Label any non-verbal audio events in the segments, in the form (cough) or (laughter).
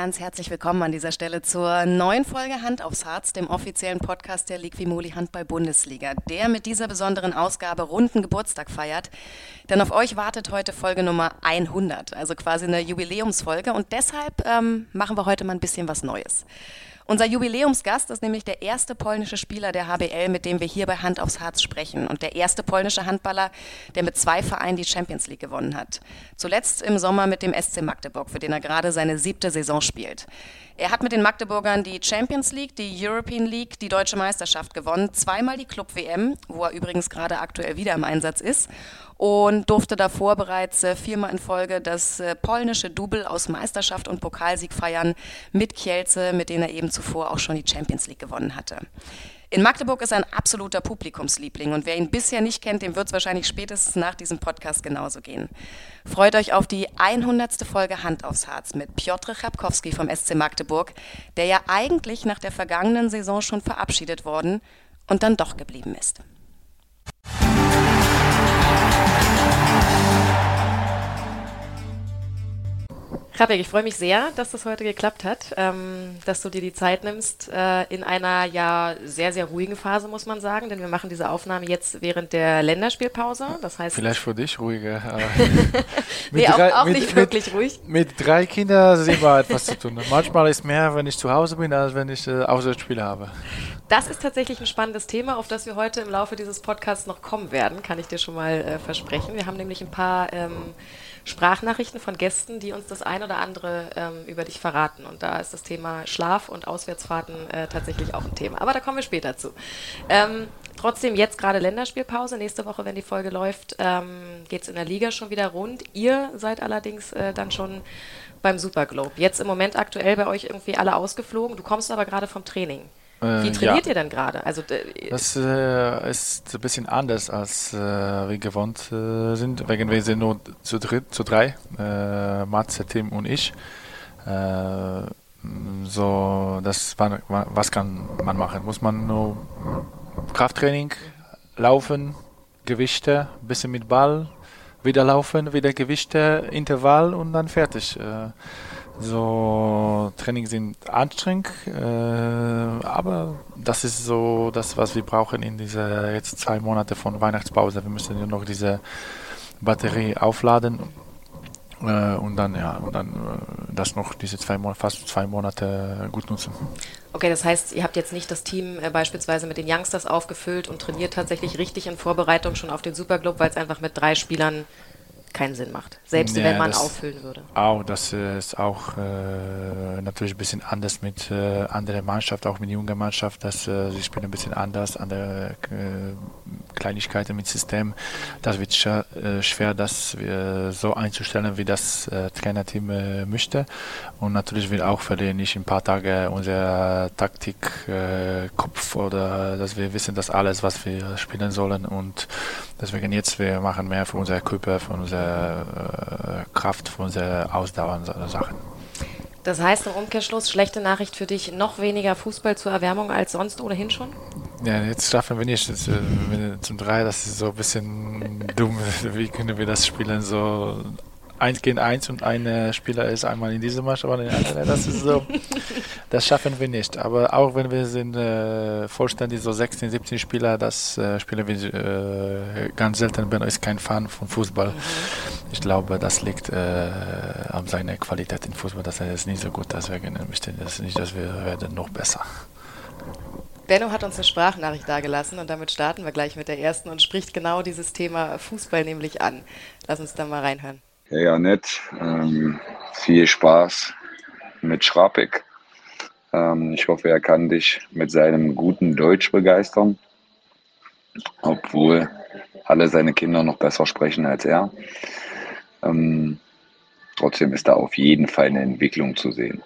ganz herzlich willkommen an dieser Stelle zur neuen Folge Hand aufs Harz, dem offiziellen Podcast der Liquimoli Handball Bundesliga, der mit dieser besonderen Ausgabe runden Geburtstag feiert. Denn auf euch wartet heute Folge Nummer 100, also quasi eine Jubiläumsfolge und deshalb ähm, machen wir heute mal ein bisschen was Neues. Unser Jubiläumsgast ist nämlich der erste polnische Spieler der HBL, mit dem wir hier bei Hand aufs Harz sprechen. Und der erste polnische Handballer, der mit zwei Vereinen die Champions League gewonnen hat. Zuletzt im Sommer mit dem SC Magdeburg, für den er gerade seine siebte Saison spielt. Er hat mit den Magdeburgern die Champions League, die European League, die Deutsche Meisterschaft gewonnen, zweimal die Club WM, wo er übrigens gerade aktuell wieder im Einsatz ist und durfte davor bereits äh, viermal in Folge das äh, polnische Double aus Meisterschaft und Pokalsieg feiern mit Kielce, mit denen er eben zuvor auch schon die Champions League gewonnen hatte. In Magdeburg ist er ein absoluter Publikumsliebling und wer ihn bisher nicht kennt, dem wird es wahrscheinlich spätestens nach diesem Podcast genauso gehen. Freut euch auf die 100. Folge Hand aufs Harz mit Piotr Chabkowski vom SC Magdeburg, der ja eigentlich nach der vergangenen Saison schon verabschiedet worden und dann doch geblieben ist. Krabbeck, ich freue mich sehr, dass das heute geklappt hat, ähm, dass du dir die Zeit nimmst äh, in einer ja sehr, sehr ruhigen Phase, muss man sagen, denn wir machen diese Aufnahme jetzt während der Länderspielpause. Das heißt, Vielleicht für dich ruhiger. (laughs) nee, drei, auch, auch mit, nicht wirklich mit, ruhig. Mit drei Kindern sind wir etwas zu tun. Manchmal ist mehr, wenn ich zu Hause bin, als wenn ich äh, Auswärtsspiele habe. Das ist tatsächlich ein spannendes Thema, auf das wir heute im Laufe dieses Podcasts noch kommen werden, kann ich dir schon mal äh, versprechen. Wir haben nämlich ein paar ähm, Sprachnachrichten von Gästen, die uns das ein oder andere ähm, über dich verraten. Und da ist das Thema Schlaf und Auswärtsfahrten äh, tatsächlich auch ein Thema. Aber da kommen wir später zu. Ähm, trotzdem jetzt gerade Länderspielpause. Nächste Woche, wenn die Folge läuft, ähm, geht es in der Liga schon wieder rund. Ihr seid allerdings äh, dann schon beim Superglobe. Jetzt im Moment aktuell bei euch irgendwie alle ausgeflogen. Du kommst aber gerade vom Training. Wie äh, trainiert ja. ihr denn gerade? Also, das äh, ist ein bisschen anders, als äh, wir gewohnt äh, sind, wegen wir sind nur zu, dritt, zu drei, äh, Matze, Tim und ich. Äh, so, das, was kann man machen? Muss man nur Krafttraining, Laufen, Gewichte, ein bisschen mit Ball, wieder laufen, wieder Gewichte, Intervall und dann fertig. So, Training sind anstrengend, äh, aber das ist so das, was wir brauchen in diese jetzt zwei Monate von Weihnachtspause. Wir müssen ja noch diese Batterie aufladen äh, und dann ja und dann äh, das noch diese zwei Monate, fast zwei Monate gut nutzen. Okay, das heißt, ihr habt jetzt nicht das Team äh, beispielsweise mit den Youngsters aufgefüllt und trainiert tatsächlich richtig in Vorbereitung schon auf den Superclub, weil es einfach mit drei Spielern keinen Sinn macht, selbst ja, wenn man auffüllen würde. Auch, das ist auch äh, natürlich ein bisschen anders mit äh, anderer Mannschaft, auch mit junger Mannschaft, dass äh, sie spielen ein bisschen anders, andere äh, Kleinigkeiten mit System. Das wird sch äh, schwer, das äh, so einzustellen, wie das äh, Trainerteam äh, möchte. Und natürlich will auch verlieren nicht in ein paar Tagen unser Taktik-Kopf oder dass wir wissen, dass alles, was wir spielen sollen und deswegen jetzt wir machen mehr für unsere Körper, für unsere äh, Kraft, für unsere Ausdauer Sachen. Das heißt im Umkehrschluss, schlechte Nachricht für dich, noch weniger Fußball zur Erwärmung als sonst ohnehin schon? Ja, jetzt schaffen wir nicht. Das, äh, zum Drei, das ist so ein bisschen dumm. (laughs) Wie können wir das spielen? So eins gegen eins und ein Spieler ist einmal in dieser Mannschaft und der andere. Das ist so, das schaffen wir nicht. Aber auch wenn wir sind äh, vollständig so 16, 17 Spieler, das äh, spielen wir äh, ganz selten. Benno ist kein Fan von Fußball. Mhm. Ich glaube, das liegt äh, an seiner Qualität im Fußball, dass er ist nicht so gut. Deswegen möchte ich das nicht, dass wir werden noch besser. Benno hat uns eine Sprachnachricht dargelassen und damit starten wir gleich mit der ersten und spricht genau dieses Thema Fußball nämlich an. Lass uns da mal reinhören. Ja, ja, nett. Ähm, viel Spaß mit Schrapek. Ähm, ich hoffe, er kann dich mit seinem guten Deutsch begeistern, obwohl alle seine Kinder noch besser sprechen als er. Ähm, trotzdem ist da auf jeden Fall eine Entwicklung zu sehen.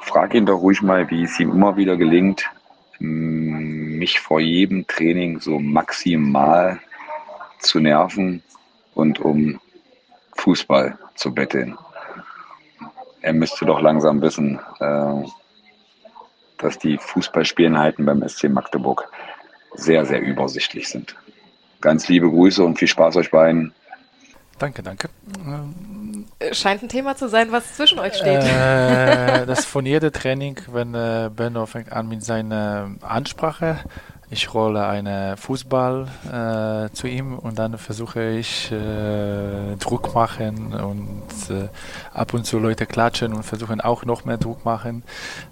Frag ihn doch ruhig mal, wie es ihm immer wieder gelingt, mich vor jedem Training so maximal zu nerven und um Fußball zu betteln. Er müsste doch langsam wissen, äh, dass die Fußballspieleinheiten beim SC Magdeburg sehr, sehr übersichtlich sind. Ganz liebe Grüße und viel Spaß euch beiden. Danke, danke. Ähm, Scheint ein Thema zu sein, was zwischen euch steht. Äh, das von jedem Training, wenn äh, Benno fängt an mit seiner Ansprache, ich rolle einen Fußball äh, zu ihm und dann versuche ich äh, Druck machen und äh, ab und zu Leute klatschen und versuchen auch noch mehr Druck machen.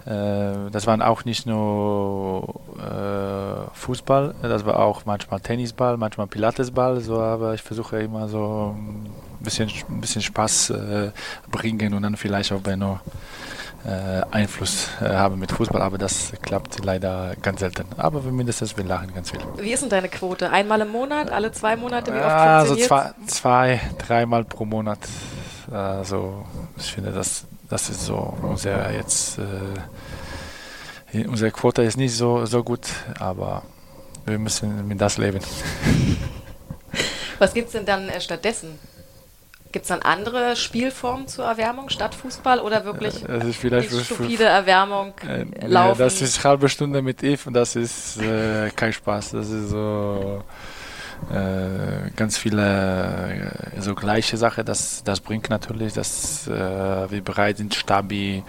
Äh, das waren auch nicht nur äh, Fußball, das war auch manchmal Tennisball, manchmal Pilatesball, so, aber ich versuche immer so ein bisschen, ein bisschen Spaß äh, bringen und dann vielleicht auch Benno Einfluss äh, habe mit Fußball, aber das klappt leider ganz selten. Aber mindestens wir lachen ganz viel. Wie ist denn deine Quote? Einmal im Monat, alle zwei Monate? Wie oft ja, also zwei, zwei, dreimal pro Monat. Also ich finde, das, das ist so unser jetzt äh, unsere Quote ist nicht so, so gut, aber wir müssen mit das leben. Was gibt es denn dann äh, stattdessen? Gibt es dann andere Spielformen zur Erwärmung statt Fußball oder wirklich ist vielleicht stupide Erwärmung äh, laufen? das ist halbe Stunde mit Eve und das ist äh, kein Spaß. Das ist so äh, ganz viele äh, so gleiche Sache. Das, das bringt natürlich, dass äh, wir bereit sind, Stabi,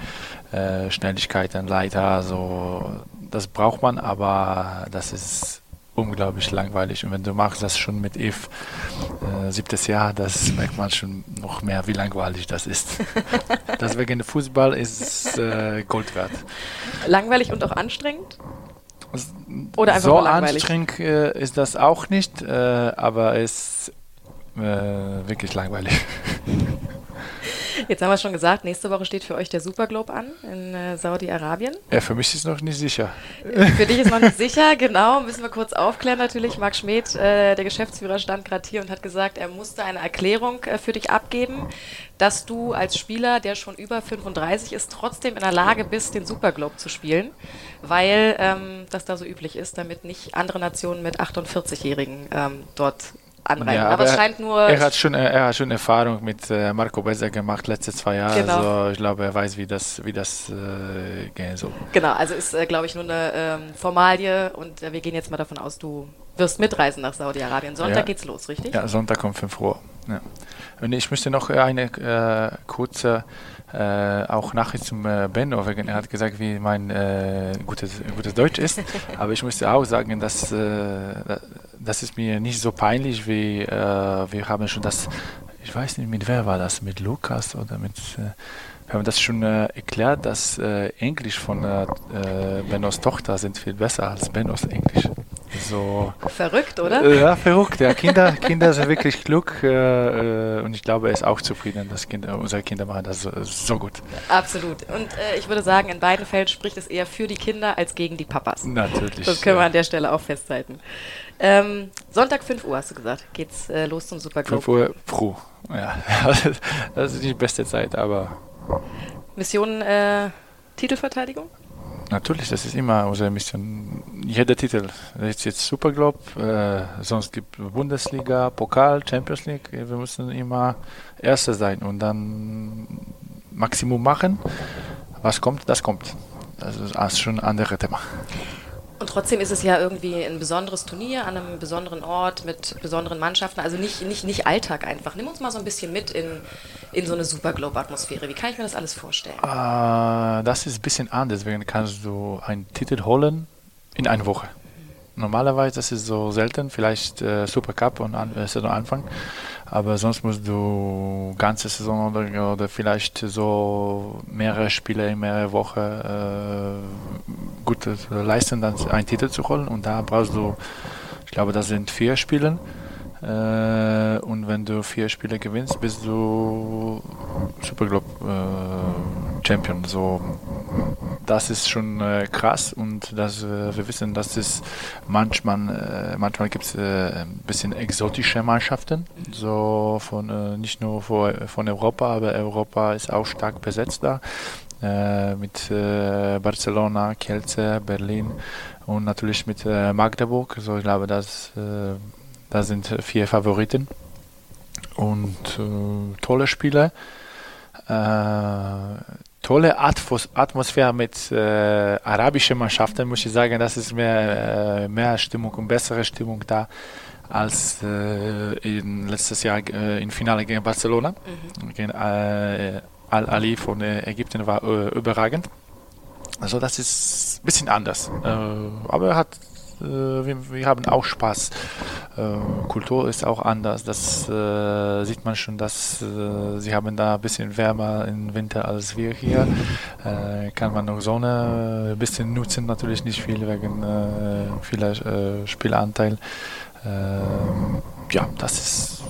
Schnelligkeiten, Leiter, so das braucht man, aber das ist unglaublich langweilig. Und wenn du machst das schon mit Eve, äh, siebtes Jahr, das merkt man schon noch mehr, wie langweilig das ist. (laughs) Deswegen Fußball ist äh, Gold wert. Langweilig und auch anstrengend? Oder einfach so anstrengend äh, ist das auch nicht, äh, aber es ist äh, wirklich langweilig. (laughs) Jetzt haben wir schon gesagt, nächste Woche steht für euch der Superglobe an in äh, Saudi-Arabien. Ja, für mich ist es noch nicht sicher. Für dich ist noch nicht sicher, genau. Müssen wir kurz aufklären natürlich. Marc Schmidt, äh, der Geschäftsführer, stand gerade hier und hat gesagt, er musste eine Erklärung äh, für dich abgeben, dass du als Spieler, der schon über 35 ist, trotzdem in der Lage bist, den Superglobe zu spielen, weil ähm, das da so üblich ist, damit nicht andere Nationen mit 48-Jährigen ähm, dort anreichen. Ja, aber, aber, es scheint nur. Er hat schon, er hat schon Erfahrung mit äh, Marco Besser gemacht, letzte zwei Jahre. Genau. Also ich glaube, er weiß, wie das, wie das äh, gehen soll. Genau, also ist, äh, glaube ich, nur eine ähm, Formalie und äh, wir gehen jetzt mal davon aus, du wirst mitreisen nach Saudi-Arabien. Sonntag ja. geht's los, richtig? Ja, Sonntag um 5 Uhr. Ja. Und ich möchte noch eine äh, kurze äh, auch Nachricht zum äh, Benno, wegen er hat gesagt, wie mein äh, gutes, gutes Deutsch ist. (laughs) Aber ich musste auch sagen, dass äh, das ist mir nicht so peinlich, wie äh, wir haben schon das, ich weiß nicht, mit wer war das, mit Lukas oder mit, äh, wir haben das schon erklärt, dass Englisch von Bennos Tochter sind viel besser als Bennos Englisch. So, verrückt, oder? Äh, ja, verrückt. Ja, Kinder, Kinder sind wirklich klug äh, und ich glaube, er ist auch zufrieden, dass Kinder, unsere Kinder machen das so, so gut. Absolut. Und äh, ich würde sagen, in beiden Fällen spricht es eher für die Kinder als gegen die Papas. Natürlich. Das können wir an der Stelle auch festhalten. Ähm, Sonntag 5 Uhr, hast du gesagt, geht's äh, los zum Super 5 Uhr früh. Ja, (laughs) das ist die beste Zeit, aber. Mission äh, Titelverteidigung? Natürlich, das ist immer unsere Mission. Jeder Titel. Jetzt jetzt Superglobe, äh, sonst gibt Bundesliga, Pokal, Champions League. Wir müssen immer Erster sein und dann Maximum machen. Was kommt, das kommt. Das ist schon ein anderes Thema. Und trotzdem ist es ja irgendwie ein besonderes Turnier an einem besonderen Ort mit besonderen Mannschaften. Also nicht, nicht, nicht Alltag einfach. Nimm uns mal so ein bisschen mit in, in so eine Superglobe-Atmosphäre. Wie kann ich mir das alles vorstellen? Uh, das ist ein bisschen anders. Deswegen kannst du einen Titel holen in einer Woche. Normalerweise das ist so selten, vielleicht äh, Supercup und an, äh, Saisonanfang, aber sonst musst du ganze Saison oder, oder vielleicht so mehrere Spiele in mehrere Wochen äh, gut leisten, dann einen Titel zu holen. Und da brauchst du, ich glaube, das sind vier Spiele äh, und wenn du vier Spiele gewinnst, bist du Superglobe äh, Champion. So, das ist schon äh, krass und das, äh, wir wissen, dass es manchmal, äh, manchmal gibt es äh, ein bisschen exotische Mannschaften, so von nicht nur vor, von Europa, aber Europa ist auch stark besetzt da. mit Barcelona, Kielce, Berlin und natürlich mit Magdeburg. So, ich glaube, dass da sind vier Favoriten und äh, tolle Spiele, äh, tolle Atmosphäre mit äh, arabischen Mannschaften, muss ich sagen. Das ist mehr, äh, mehr Stimmung und bessere Stimmung da als äh, in letztes Jahr äh, im Finale gegen Barcelona. Mhm. Gegen äh, Al-Ali von Ägypten war überragend. Also das ist ein bisschen anders. aber er hat äh, wir, wir, haben auch Spaß. Äh, Kultur ist auch anders. Das äh, sieht man schon, dass sie haben da ein bisschen wärmer im Winter als wir hier. kann man noch Sonne ein bisschen nutzen, natürlich nicht viel wegen vieler Spielanteil. Ja, das ist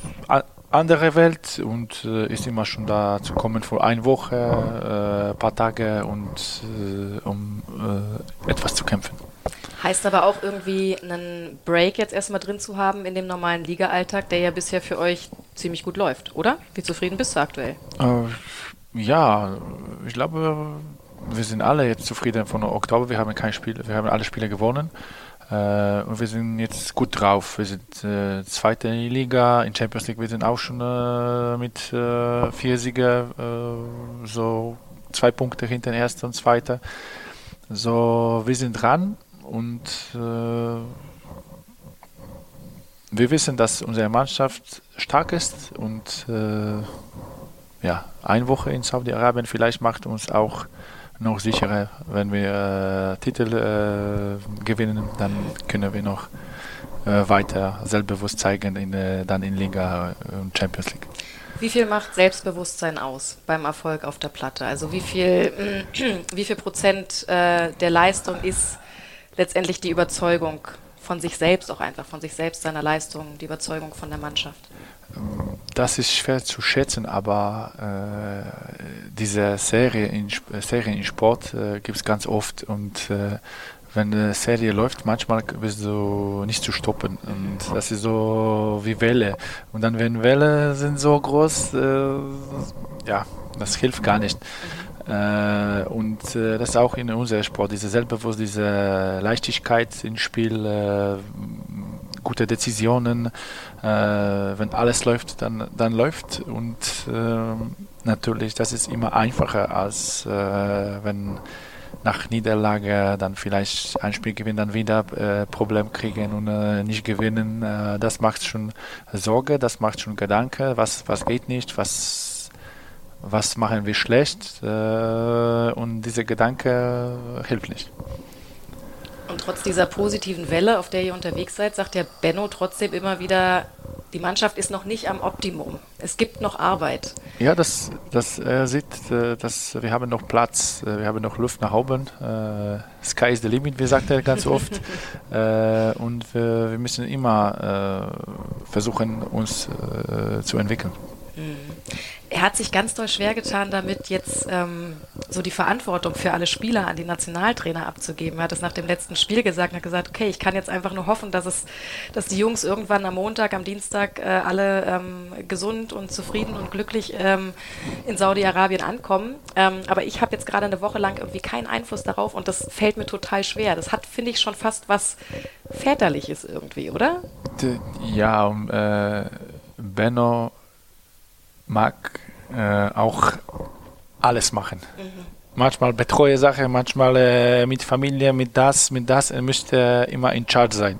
andere Welt und äh, ist immer schon da zu kommen vor eine Woche, ein äh, paar Tage und äh, um etwas zu kämpfen. Heißt aber auch irgendwie einen Break jetzt erstmal drin zu haben in dem normalen Liga-Alltag, der ja bisher für euch ziemlich gut läuft, oder? Wie zufrieden bist du aktuell? Äh, ja, ich glaube, wir sind alle jetzt zufrieden von Oktober. Wir haben kein Spiel, wir haben alle Spiele gewonnen. Äh, und wir sind jetzt gut drauf. Wir sind äh, zweite in Liga, in Champions League. Wir sind auch schon äh, mit äh, vier Siegen, äh, so zwei Punkte hinter den ersten und zweiten. So, wir sind dran und äh, wir wissen, dass unsere Mannschaft stark ist und äh, ja, eine Woche in Saudi-Arabien vielleicht macht uns auch noch sicherer, wenn wir äh, Titel äh, gewinnen, dann können wir noch äh, weiter selbstbewusst zeigen in, äh, dann in Liga und Champions League. Wie viel macht Selbstbewusstsein aus beim Erfolg auf der Platte? Also wie viel, (clears throat) wie viel Prozent der Leistung ist letztendlich die Überzeugung von sich selbst auch einfach, von sich selbst, seiner Leistung, die Überzeugung von der Mannschaft? Das ist schwer zu schätzen, aber äh, diese Serie in, Serien in Sport äh, gibt es ganz oft und äh, wenn eine Serie läuft, manchmal bist du nicht zu stoppen und das ist so wie Welle und dann wenn Welle sind so groß, äh, ja, das hilft gar nicht. Äh, und äh, das ist auch in unserem Sport, diese Selbstbewusstsein, diese Leichtigkeit im Spiel, äh, gute Decisionen. Äh, wenn alles läuft, dann, dann läuft. Und ähm, natürlich, das ist immer einfacher, als äh, wenn nach Niederlage dann vielleicht ein Spiel gewinnen, dann wieder äh, Problem kriegen und äh, nicht gewinnen. Äh, das macht schon Sorge, das macht schon Gedanke, was, was geht nicht, was was machen wir schlecht äh, und dieser Gedanke hilft nicht. Und trotz dieser positiven Welle, auf der ihr unterwegs seid, sagt der Benno trotzdem immer wieder, die Mannschaft ist noch nicht am Optimum. Es gibt noch Arbeit. Ja, das, das äh, sieht, äh, dass wir haben noch Platz, äh, wir haben noch Luft nach oben. Äh, Sky is the limit, wie sagt er ganz oft. (laughs) äh, und wir, wir, müssen immer versuchen, uns zu entwickeln. Mhm er hat sich ganz doll schwer getan, damit jetzt ähm, so die Verantwortung für alle Spieler an die Nationaltrainer abzugeben. Er hat es nach dem letzten Spiel gesagt und hat gesagt, okay, ich kann jetzt einfach nur hoffen, dass es, dass die Jungs irgendwann am Montag, am Dienstag äh, alle ähm, gesund und zufrieden und glücklich ähm, in Saudi-Arabien ankommen. Ähm, aber ich habe jetzt gerade eine Woche lang irgendwie keinen Einfluss darauf und das fällt mir total schwer. Das hat, finde ich, schon fast was väterliches irgendwie, oder? Ja, um, äh, Benno mag äh, auch alles machen. Mhm. Manchmal betreue Sachen, manchmal äh, mit Familie, mit das, mit das. Er müsste immer in Charge sein.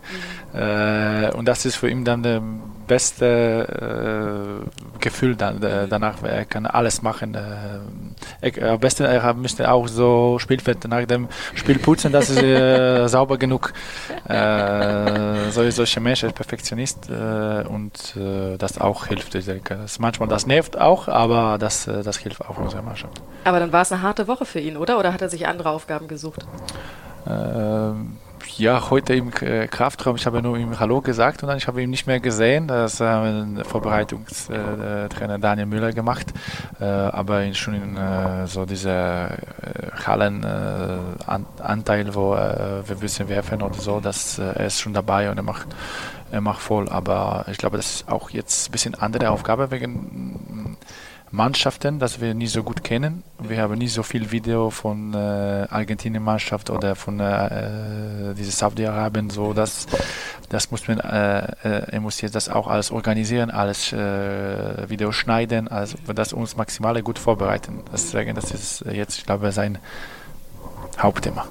Mhm. Äh, und das ist für ihn dann der beste äh, Gefühl dann, äh, danach. Er kann alles machen. Äh, er, am besten er müsste auch so Spielfeld nach dem Spiel putzen, das ist äh, (laughs) sauber genug. Äh, so, solche Menschen, Perfektionist äh, und das auch hilft. Ich denke. Das, manchmal das nervt auch, aber das, das hilft auch unserer Mannschaft. Aber dann war es eine harte Woche für ihn, oder? Oder hat er sich andere Aufgaben gesucht? Ähm, ja, heute im äh, Kraftraum, ich habe nur ihm Hallo gesagt und dann ich habe ihn nicht mehr gesehen. Das hat äh, Vorbereitungstrainer äh, Daniel Müller gemacht, aber schon in so dieser Hallenanteil, wo wir bisschen werfen oder so, dass er ist schon dabei und er macht, er macht voll. Aber ich glaube, das ist auch jetzt ein bisschen andere Aufgabe wegen Mannschaften, das wir nicht so gut kennen. Wir haben nicht so viel Video von äh, Argentinien-Mannschaft oder von äh, dieser Saudi-Arabien. So, das, das muss man, äh, äh, er muss jetzt das auch alles organisieren, alles äh, Video schneiden, also das uns maximal gut vorbereiten. Deswegen, das ist jetzt, ich glaube, sein Hauptthema.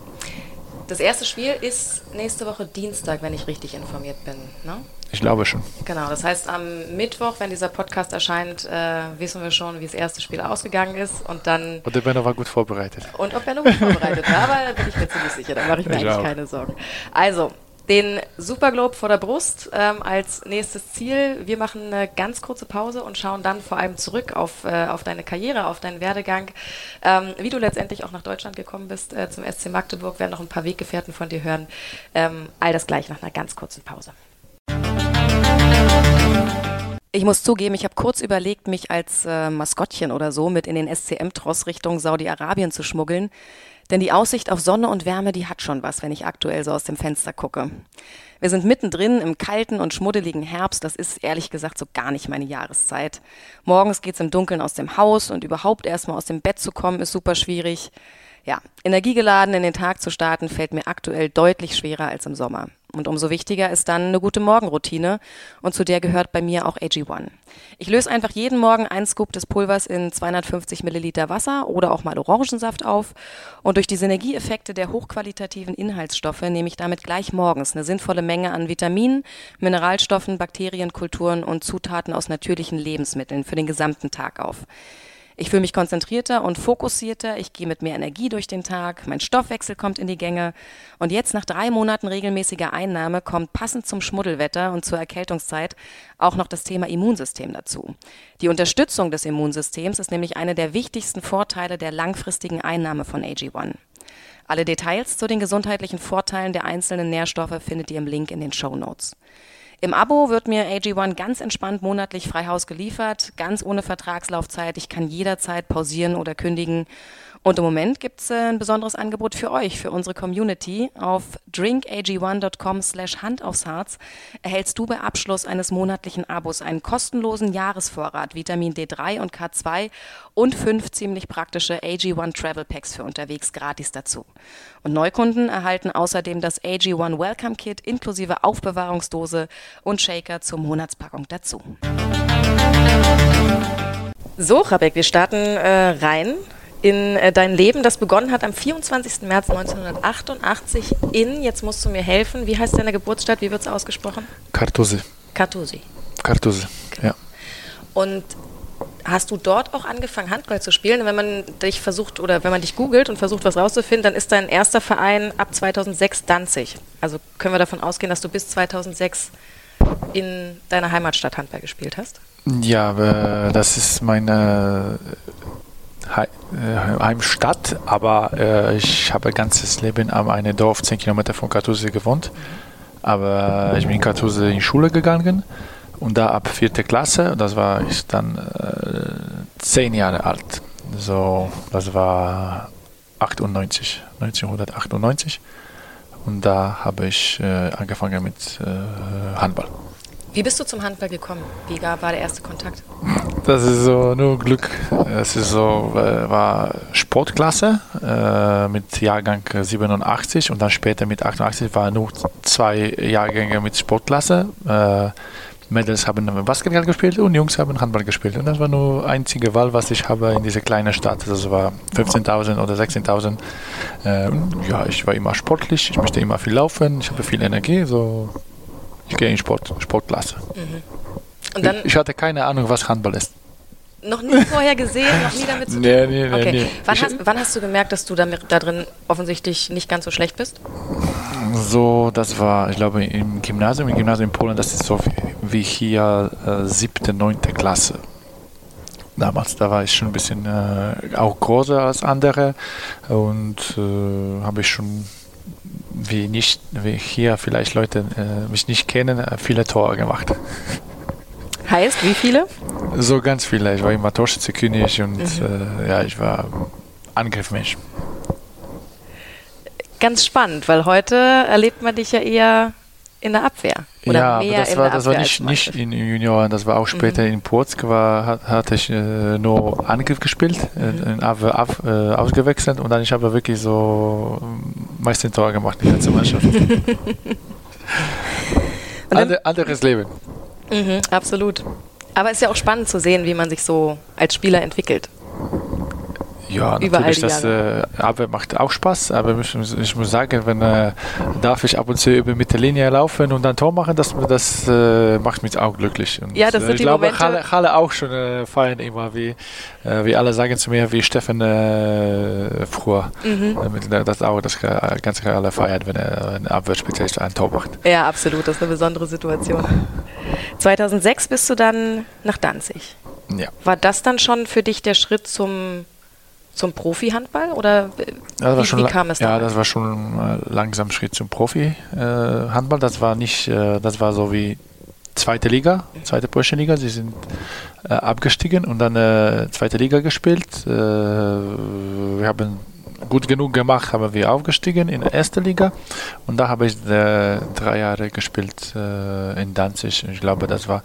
Das erste Spiel ist nächste Woche Dienstag, wenn ich richtig informiert bin. Ne? Ich glaube schon. Genau, das heißt, am Mittwoch, wenn dieser Podcast erscheint, äh, wissen wir schon, wie das erste Spiel ausgegangen ist. Und dann. Und der Benno war gut vorbereitet. Und ob Benno gut vorbereitet war, aber bin ich mir ziemlich sicher, da mache ich mir ich eigentlich auch. keine Sorgen. Also, den Superglobe vor der Brust ähm, als nächstes Ziel. Wir machen eine ganz kurze Pause und schauen dann vor allem zurück auf, äh, auf deine Karriere, auf deinen Werdegang, ähm, wie du letztendlich auch nach Deutschland gekommen bist äh, zum SC Magdeburg. Werden noch ein paar Weggefährten von dir hören. Ähm, all das gleich nach einer ganz kurzen Pause. Ich muss zugeben, ich habe kurz überlegt, mich als äh, Maskottchen oder so mit in den SCM-Tross Richtung Saudi-Arabien zu schmuggeln. Denn die Aussicht auf Sonne und Wärme, die hat schon was, wenn ich aktuell so aus dem Fenster gucke. Wir sind mittendrin im kalten und schmuddeligen Herbst. Das ist ehrlich gesagt so gar nicht meine Jahreszeit. Morgens geht's im Dunkeln aus dem Haus und überhaupt erstmal aus dem Bett zu kommen ist super schwierig. Ja, energiegeladen in den Tag zu starten fällt mir aktuell deutlich schwerer als im Sommer. Und umso wichtiger ist dann eine gute Morgenroutine und zu der gehört bei mir auch AG1. Ich löse einfach jeden Morgen einen Scoop des Pulvers in 250 Milliliter Wasser oder auch mal Orangensaft auf und durch die Synergieeffekte der hochqualitativen Inhaltsstoffe nehme ich damit gleich morgens eine sinnvolle Menge an Vitaminen, Mineralstoffen, Bakterienkulturen und Zutaten aus natürlichen Lebensmitteln für den gesamten Tag auf. Ich fühle mich konzentrierter und fokussierter, ich gehe mit mehr Energie durch den Tag, mein Stoffwechsel kommt in die Gänge und jetzt nach drei Monaten regelmäßiger Einnahme kommt passend zum Schmuddelwetter und zur Erkältungszeit auch noch das Thema Immunsystem dazu. Die Unterstützung des Immunsystems ist nämlich einer der wichtigsten Vorteile der langfristigen Einnahme von AG1. Alle Details zu den gesundheitlichen Vorteilen der einzelnen Nährstoffe findet ihr im Link in den Show Notes. Im Abo wird mir AG1 ganz entspannt monatlich frei Haus geliefert, ganz ohne Vertragslaufzeit. Ich kann jederzeit pausieren oder kündigen. Und im Moment gibt es äh, ein besonderes Angebot für euch, für unsere Community. Auf drinkag1.com slash Hand aufs Harz erhältst du bei Abschluss eines monatlichen Abos einen kostenlosen Jahresvorrat Vitamin D3 und K2 und fünf ziemlich praktische AG1 Travel Packs für unterwegs gratis dazu. Und Neukunden erhalten außerdem das AG1 Welcome Kit inklusive Aufbewahrungsdose und Shaker zur Monatspackung dazu. So, Rabek, wir starten äh, rein in äh, dein Leben, das begonnen hat am 24. März 1988 in, jetzt musst du mir helfen, wie heißt deine Geburtsstadt, wie wird es ausgesprochen? Cartusi. Cartusi. Cartusi, ja. Und hast du dort auch angefangen, Handball zu spielen? wenn man dich versucht oder wenn man dich googelt und versucht, was rauszufinden, dann ist dein erster Verein ab 2006 Danzig. Also können wir davon ausgehen, dass du bis 2006 in deiner Heimatstadt Handball gespielt hast? Ja, das ist meine Heimstadt, aber äh, ich habe ganzes Leben am einem Dorf 10 Kilometer von Kartuse gewohnt. Aber ich bin in Kartuse in Schule gegangen und da ab vierte Klasse, das war ich dann äh, zehn Jahre alt. So, das war 98, 1998 und da habe ich äh, angefangen mit äh, Handball. Wie bist du zum Handball gekommen? Wie war der erste Kontakt? Das ist so nur Glück. Es ist so, äh, war Sportklasse äh, mit Jahrgang 87 und dann später mit 88 war nur zwei Jahrgänge mit Sportklasse. Äh, Mädels haben Basketball gespielt und Jungs haben Handball gespielt. Und das war nur einzige Wahl, was ich habe in dieser kleinen Stadt. Das war 15.000 oder 16.000. Äh, ja, ich war immer sportlich, ich möchte immer viel laufen, ich habe viel Energie. So ich gehe in Sport, Sportklasse. Mhm. Und dann, ich hatte keine Ahnung, was Handball ist. Noch nie vorher gesehen, noch nie damit zu (laughs) tun? Nee, nee, nee. Okay. nee. Wann, hast, wann, hast, du gemerkt, dass du damit, da drin offensichtlich nicht ganz so schlecht bist? So, das war, ich glaube, im Gymnasium, im Gymnasium in Polen, das ist so wie hier äh, siebte, neunte Klasse. Damals, da war ich schon ein bisschen äh, auch größer als andere und äh, habe ich schon wie nicht, wie hier vielleicht Leute äh, mich nicht kennen, äh, viele Tore gemacht. Heißt, wie viele? So ganz viele. Ich war immer Torschützenkönig und mhm. äh, ja, ich war Angriffmensch. Ganz spannend, weil heute erlebt man dich ja eher in der Abwehr. Oder ja, mehr das, war, das war nicht, nicht in Junioren, das war auch später mhm. in Purzk, war, hat, hatte ich äh, nur Angriff gespielt, mhm. in Abwehr ab, äh, ausgewechselt und dann ich habe wirklich so meist den Tor gemacht, die ganze Mannschaft. (laughs) (laughs) Ander, anderes Leben. Mhm, absolut. Aber es ist ja auch spannend zu sehen, wie man sich so als Spieler entwickelt. Ja, natürlich, das äh, Abwehr macht auch Spaß, aber ich, ich muss sagen, wenn äh, darf ich ab und zu über mit der Linie laufen und dann Tor machen, das, das äh, macht mich auch glücklich. Und, ja, das äh, sind ich die glaube, Momente. Halle, Halle auch schon äh, feiern immer, wie, äh, wie alle sagen zu mir, wie Steffen früher. Mhm. das auch das ganze Halle feiert, wenn er ein Abwehrspezialist ein Tor macht. Ja, absolut, das ist eine besondere Situation. 2006 bist du dann nach Danzig. Ja. War das dann schon für dich der Schritt zum zum Profi-Handball oder ja, wie, schon, wie, kam es da? Ja, das war schon äh, langsam Schritt zum Profi-Handball. Äh, das war nicht, äh, das war so wie zweite Liga, zweite Polnische Liga. Sie sind äh, abgestiegen und dann äh, zweite Liga gespielt. Äh, wir haben gut genug gemacht, haben wir aufgestiegen in erste Liga und da habe ich drei Jahre gespielt in Danzig. Ich glaube, das war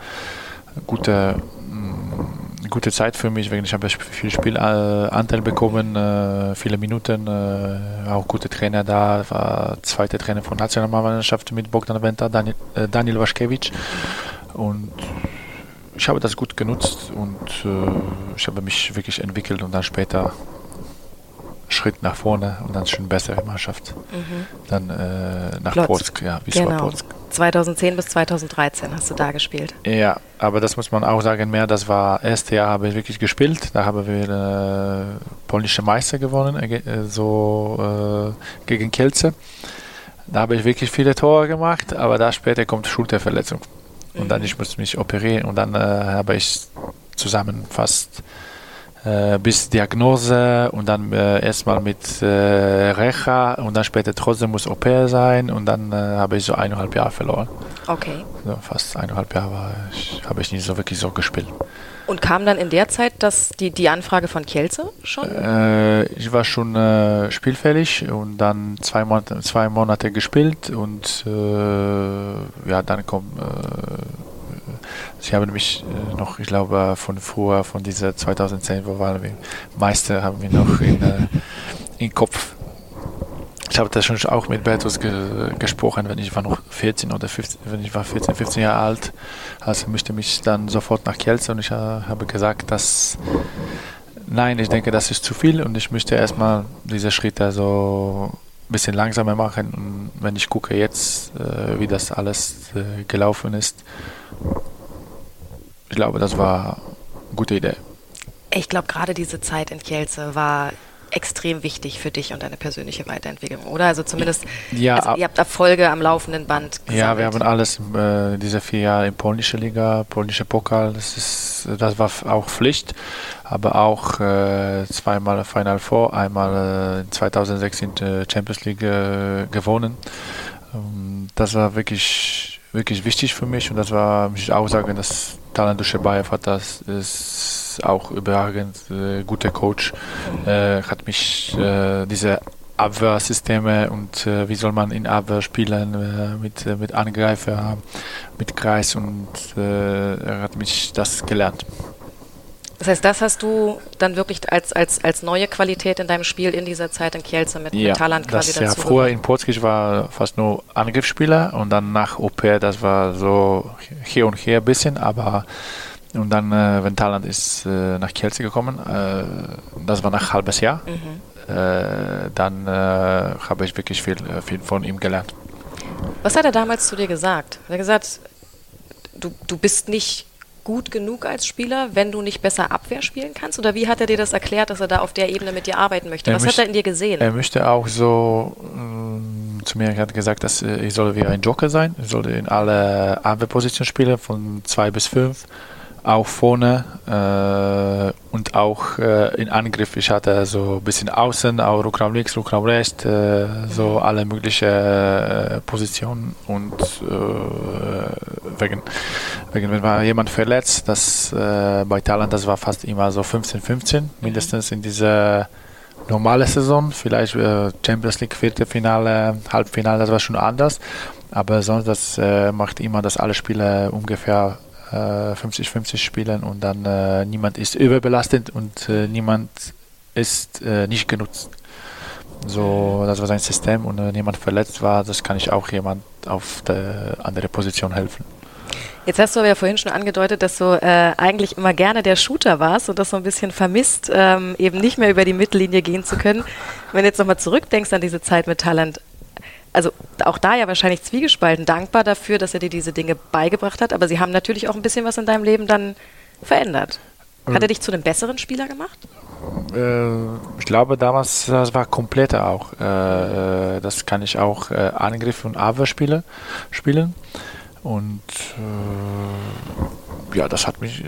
gute Zeit für mich, weil ich habe viel Spielanteil bekommen, äh, viele Minuten, äh, auch gute Trainer da, war zweiter Trainer von Nationalmannschaft mit Bogdan Venta, Daniel, äh, Daniel Waschkewitsch und ich habe das gut genutzt und ich habe mich wirklich entwickelt und dann später Schritt nach vorne und dann schon bessere Mannschaft. Mhm. Dann äh, nach Plotz. Polsk, ja, Wisła genau. Polsk. 2010 bis 2013 hast du da gespielt. Ja, aber das muss man auch sagen, mehr, das war erste Jahr habe ich wirklich gespielt. Da haben wir äh, polnische Meister gewonnen, äh, so äh, gegen Kielce. Da habe ich wirklich viele Tore gemacht, aber da später kommt Schulterverletzung. Und mhm. dann ich musste mich operieren und dann äh, habe ich zusammen fast äh, bis Diagnose und dann äh, erstmal mit äh, Recha und dann später trotzdem muss OP sein und dann äh, habe ich so eineinhalb Jahre verloren. Okay. So, fast eineinhalb Jahre habe ich nicht so wirklich so gespielt. Und kam dann in der Zeit das, die, die Anfrage von Kielce schon? Äh, ich war schon spielfällig und dann zwei Monate, zwei Monate gespielt und ja, dann kommt Sie haben mich äh, noch, ich glaube, von früher, von dieser 2010, wo waren wir Meister, haben wir noch in, äh, in Kopf. Ich habe das schon auch mit Bertus ge gesprochen, wenn ich war noch 14 oder 15, wenn ich war 14, 15 Jahre alt. Also möchte mich dann sofort nach Kielce und ich äh, habe gesagt, dass nein, ich denke, das ist zu viel und ich möchte erstmal diese Schritte so ein bisschen langsamer machen. Und wenn ich gucke jetzt, äh, wie das alles äh, gelaufen ist, ich glaube, das war eine gute Idee. Ich glaube, gerade diese Zeit in Kielce war extrem wichtig für dich und deine persönliche Weiterentwicklung, oder? Also zumindest, ja, also ihr habt Erfolge am laufenden Band gesammelt. Ja, wir haben alles äh, diese vier Jahre in polnische Liga, polnische Pokal, das, ist, das war auch Pflicht, aber auch äh, zweimal Final Four, einmal äh, 2006 in der Champions League äh, gewonnen. Ähm, das war wirklich, wirklich wichtig für mich und das war, muss ich auch sagen, dass Talan Duschebaev hat das, ist auch überragend äh, guter Coach, äh, hat mich äh, diese Abwehrsysteme und äh, wie soll man in Abwehr spielen äh, mit, äh, mit Angreifer, mit Kreis und äh, er hat mich das gelernt. Das heißt, das hast du dann wirklich als, als, als neue Qualität in deinem Spiel in dieser Zeit in Kielce mit, ja, mit Talant quasi das, dazu. Ja, früher in Porzkis war fast nur Angriffsspieler und dann nach OP, das war so hier und hier ein bisschen, aber und dann, äh, wenn Talant ist äh, nach Kielce gekommen, äh, das war nach halbes Jahr, mhm. Äh, dann äh, habe ich wirklich viel, äh, viel von ihm gelernt. Was hat er damals zu dir gesagt? Hat er gesagt, du, du bist nicht gut genug als Spieler, wenn du nicht besser Abwehr spielen kannst? Oder wie hat er dir das erklärt, dass er da auf der Ebene mit dir arbeiten möchte? Was möchte, hat er in dir gesehen? Er möchte auch so äh, zu mir hat gesagt, dass äh, ich soll wie ein Joker sein. Ich sollte in alle Abwehrpositionen spielen, von zwei bis fünf auch vorne äh, und auch äh, in Angriff. Ich hatte so ein bisschen außen, auch Rückraum links, Rückraum rechts, äh, so alle möglichen äh, Positionen und äh, wegen, wegen, wenn war jemand verletzt, das äh, bei Thailand, das war fast immer so 15-15 mindestens in dieser normale Saison, vielleicht Champions League Viertelfinale, Halbfinale, das war schon anders. Aber sonst das macht immer, dass alle Spieler ungefähr 50-50 äh, spielen und dann äh, niemand ist überbelastet und äh, niemand ist nicht genutzt. So, das war sein System und wenn jemand verletzt war, das kann ich auch jemand auf der andere Position helfen. Jetzt hast du aber ja vorhin schon angedeutet, dass du äh, eigentlich immer gerne der Shooter warst und das so ein bisschen vermisst, ähm, eben nicht mehr über die Mittellinie gehen zu können. Wenn du jetzt nochmal zurückdenkst an diese Zeit mit Talent, also auch da ja wahrscheinlich zwiegespalten, dankbar dafür, dass er dir diese Dinge beigebracht hat, aber sie haben natürlich auch ein bisschen was in deinem Leben dann verändert. Hat er dich zu einem besseren Spieler gemacht? Äh, ich glaube damals, das war kompletter auch. Äh, äh das kann ich auch Angriff und Abwehrspiele spielen. Und ja, das hat mich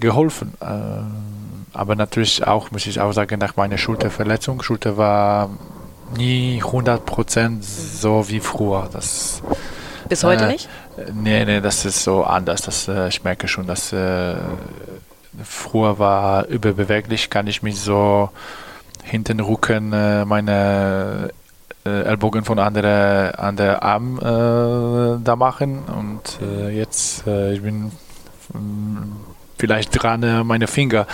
geholfen. aber natürlich auch, muss ich auch sagen, nach meiner Schulterverletzung. Schulter war nie 100% so wie früher. Das, Bis heute äh, nicht? Nee, nee, das ist so anders. Das, äh, ich merke schon, dass äh, früher war überbeweglich, kann ich mich so hinten Rücken äh, meine äh, Ellbogen von anderen an der Arm äh, da machen und jetzt ich bin mm, vielleicht dran meine Finger.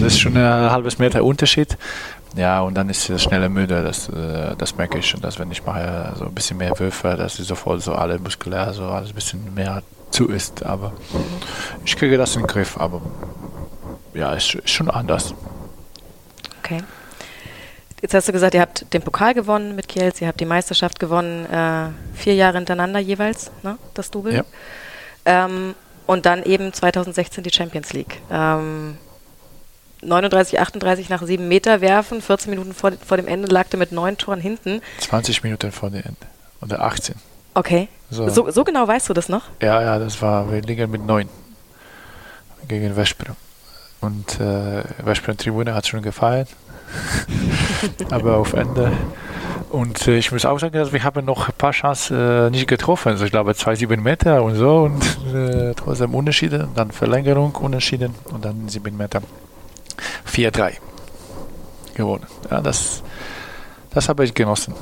Das ist schon ein halbes Meter Unterschied. Ja, und dann ist es schneller müde, das, äh, das merke ich schon, dass wenn ich mache so ein bisschen mehr Würfe, dass sie sofort so alle muskulär, so alles ein bisschen mehr zu ist. Aber ich kriege das in den Griff, aber ja, ist, ist schon anders. Okay. Jetzt hast du gesagt, ihr habt den Pokal gewonnen mit Kiels, ihr habt die Meisterschaft gewonnen, äh, vier Jahre hintereinander jeweils, ne, das Double. Ja. Ähm, und dann eben 2016 die Champions League. Ähm, 39, 38 nach sieben Meter werfen. 14 Minuten vor, vor dem Ende lag der mit neun Toren hinten. 20 Minuten vor dem Ende. Oder 18. Okay. So. so, so genau weißt du das noch? Ja, ja, das war, wir liegen mit neun gegen Veszprem. Und äh, Veszprem Tribune hat schon gefeiert. (laughs) Aber auf Ende. Und äh, ich muss auch sagen, dass wir haben noch ein paar Chancen äh, nicht getroffen. Also ich glaube zwei, sieben Meter und so und äh, trotzdem Unterschiede, dann Verlängerung, Unterschiede und dann sieben Meter. 4-3 gewonnen. Ja, das, das habe ich genossen.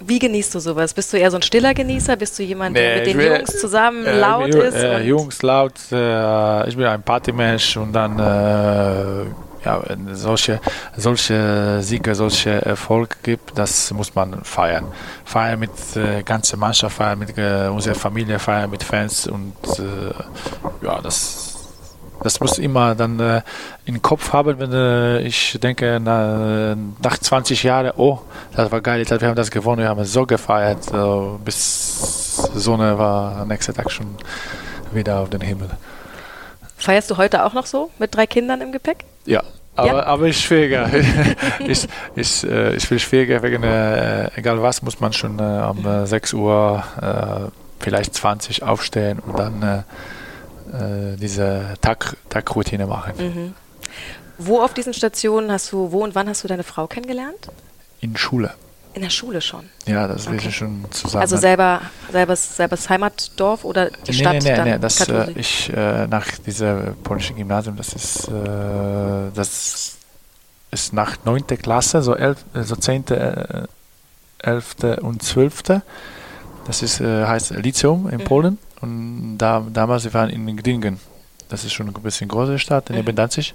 Wie genießt du sowas? Bist du eher so ein stiller Genießer? Bist du jemand, nee, der mit den will, Jungs zusammen äh, laut äh, ist? Äh, Jungs laut. Äh, ich bin ein Partymensch und dann äh, ja, solche, solche Siege, solche Erfolg gibt, das muss man feiern. Feiern mit äh, ganzer Mannschaft, feiern mit äh, unserer Familie, feiern mit Fans und äh, ja, das das muss immer dann äh, im Kopf haben, wenn äh, ich denke, na, nach 20 Jahren, oh, das war geil, wir haben das gewonnen, wir haben es so gefeiert, so, bis Sonne war am nächsten Tag schon wieder auf den Himmel. Feierst du heute auch noch so mit drei Kindern im Gepäck? Ja, aber, ja. aber ich schwieriger. (laughs) ich, ich, äh, ich will schwieriger wegen, äh, egal was, muss man schon äh, um 6 äh, Uhr, äh, vielleicht 20 aufstehen und dann äh, diese Tag, Tagroutine machen. Mhm. Wo auf diesen Stationen hast du, wo und wann hast du deine Frau kennengelernt? In Schule. In der Schule schon? Ja, das okay. wir schon zusammen. Also selber, selber, selber das Heimatdorf oder die nee, Stadt? Nee, nee, nee, das, äh, ich, äh, nach diesem polnischen Gymnasium, das ist, äh, das ist nach 9. Klasse, so, elf, so 10., 11. und 12. Das ist, äh, heißt Lyzeum in mhm. Polen. Und da, damals, wir waren in Gdingen. Das ist schon ein bisschen große Stadt, neben mhm. Danzig.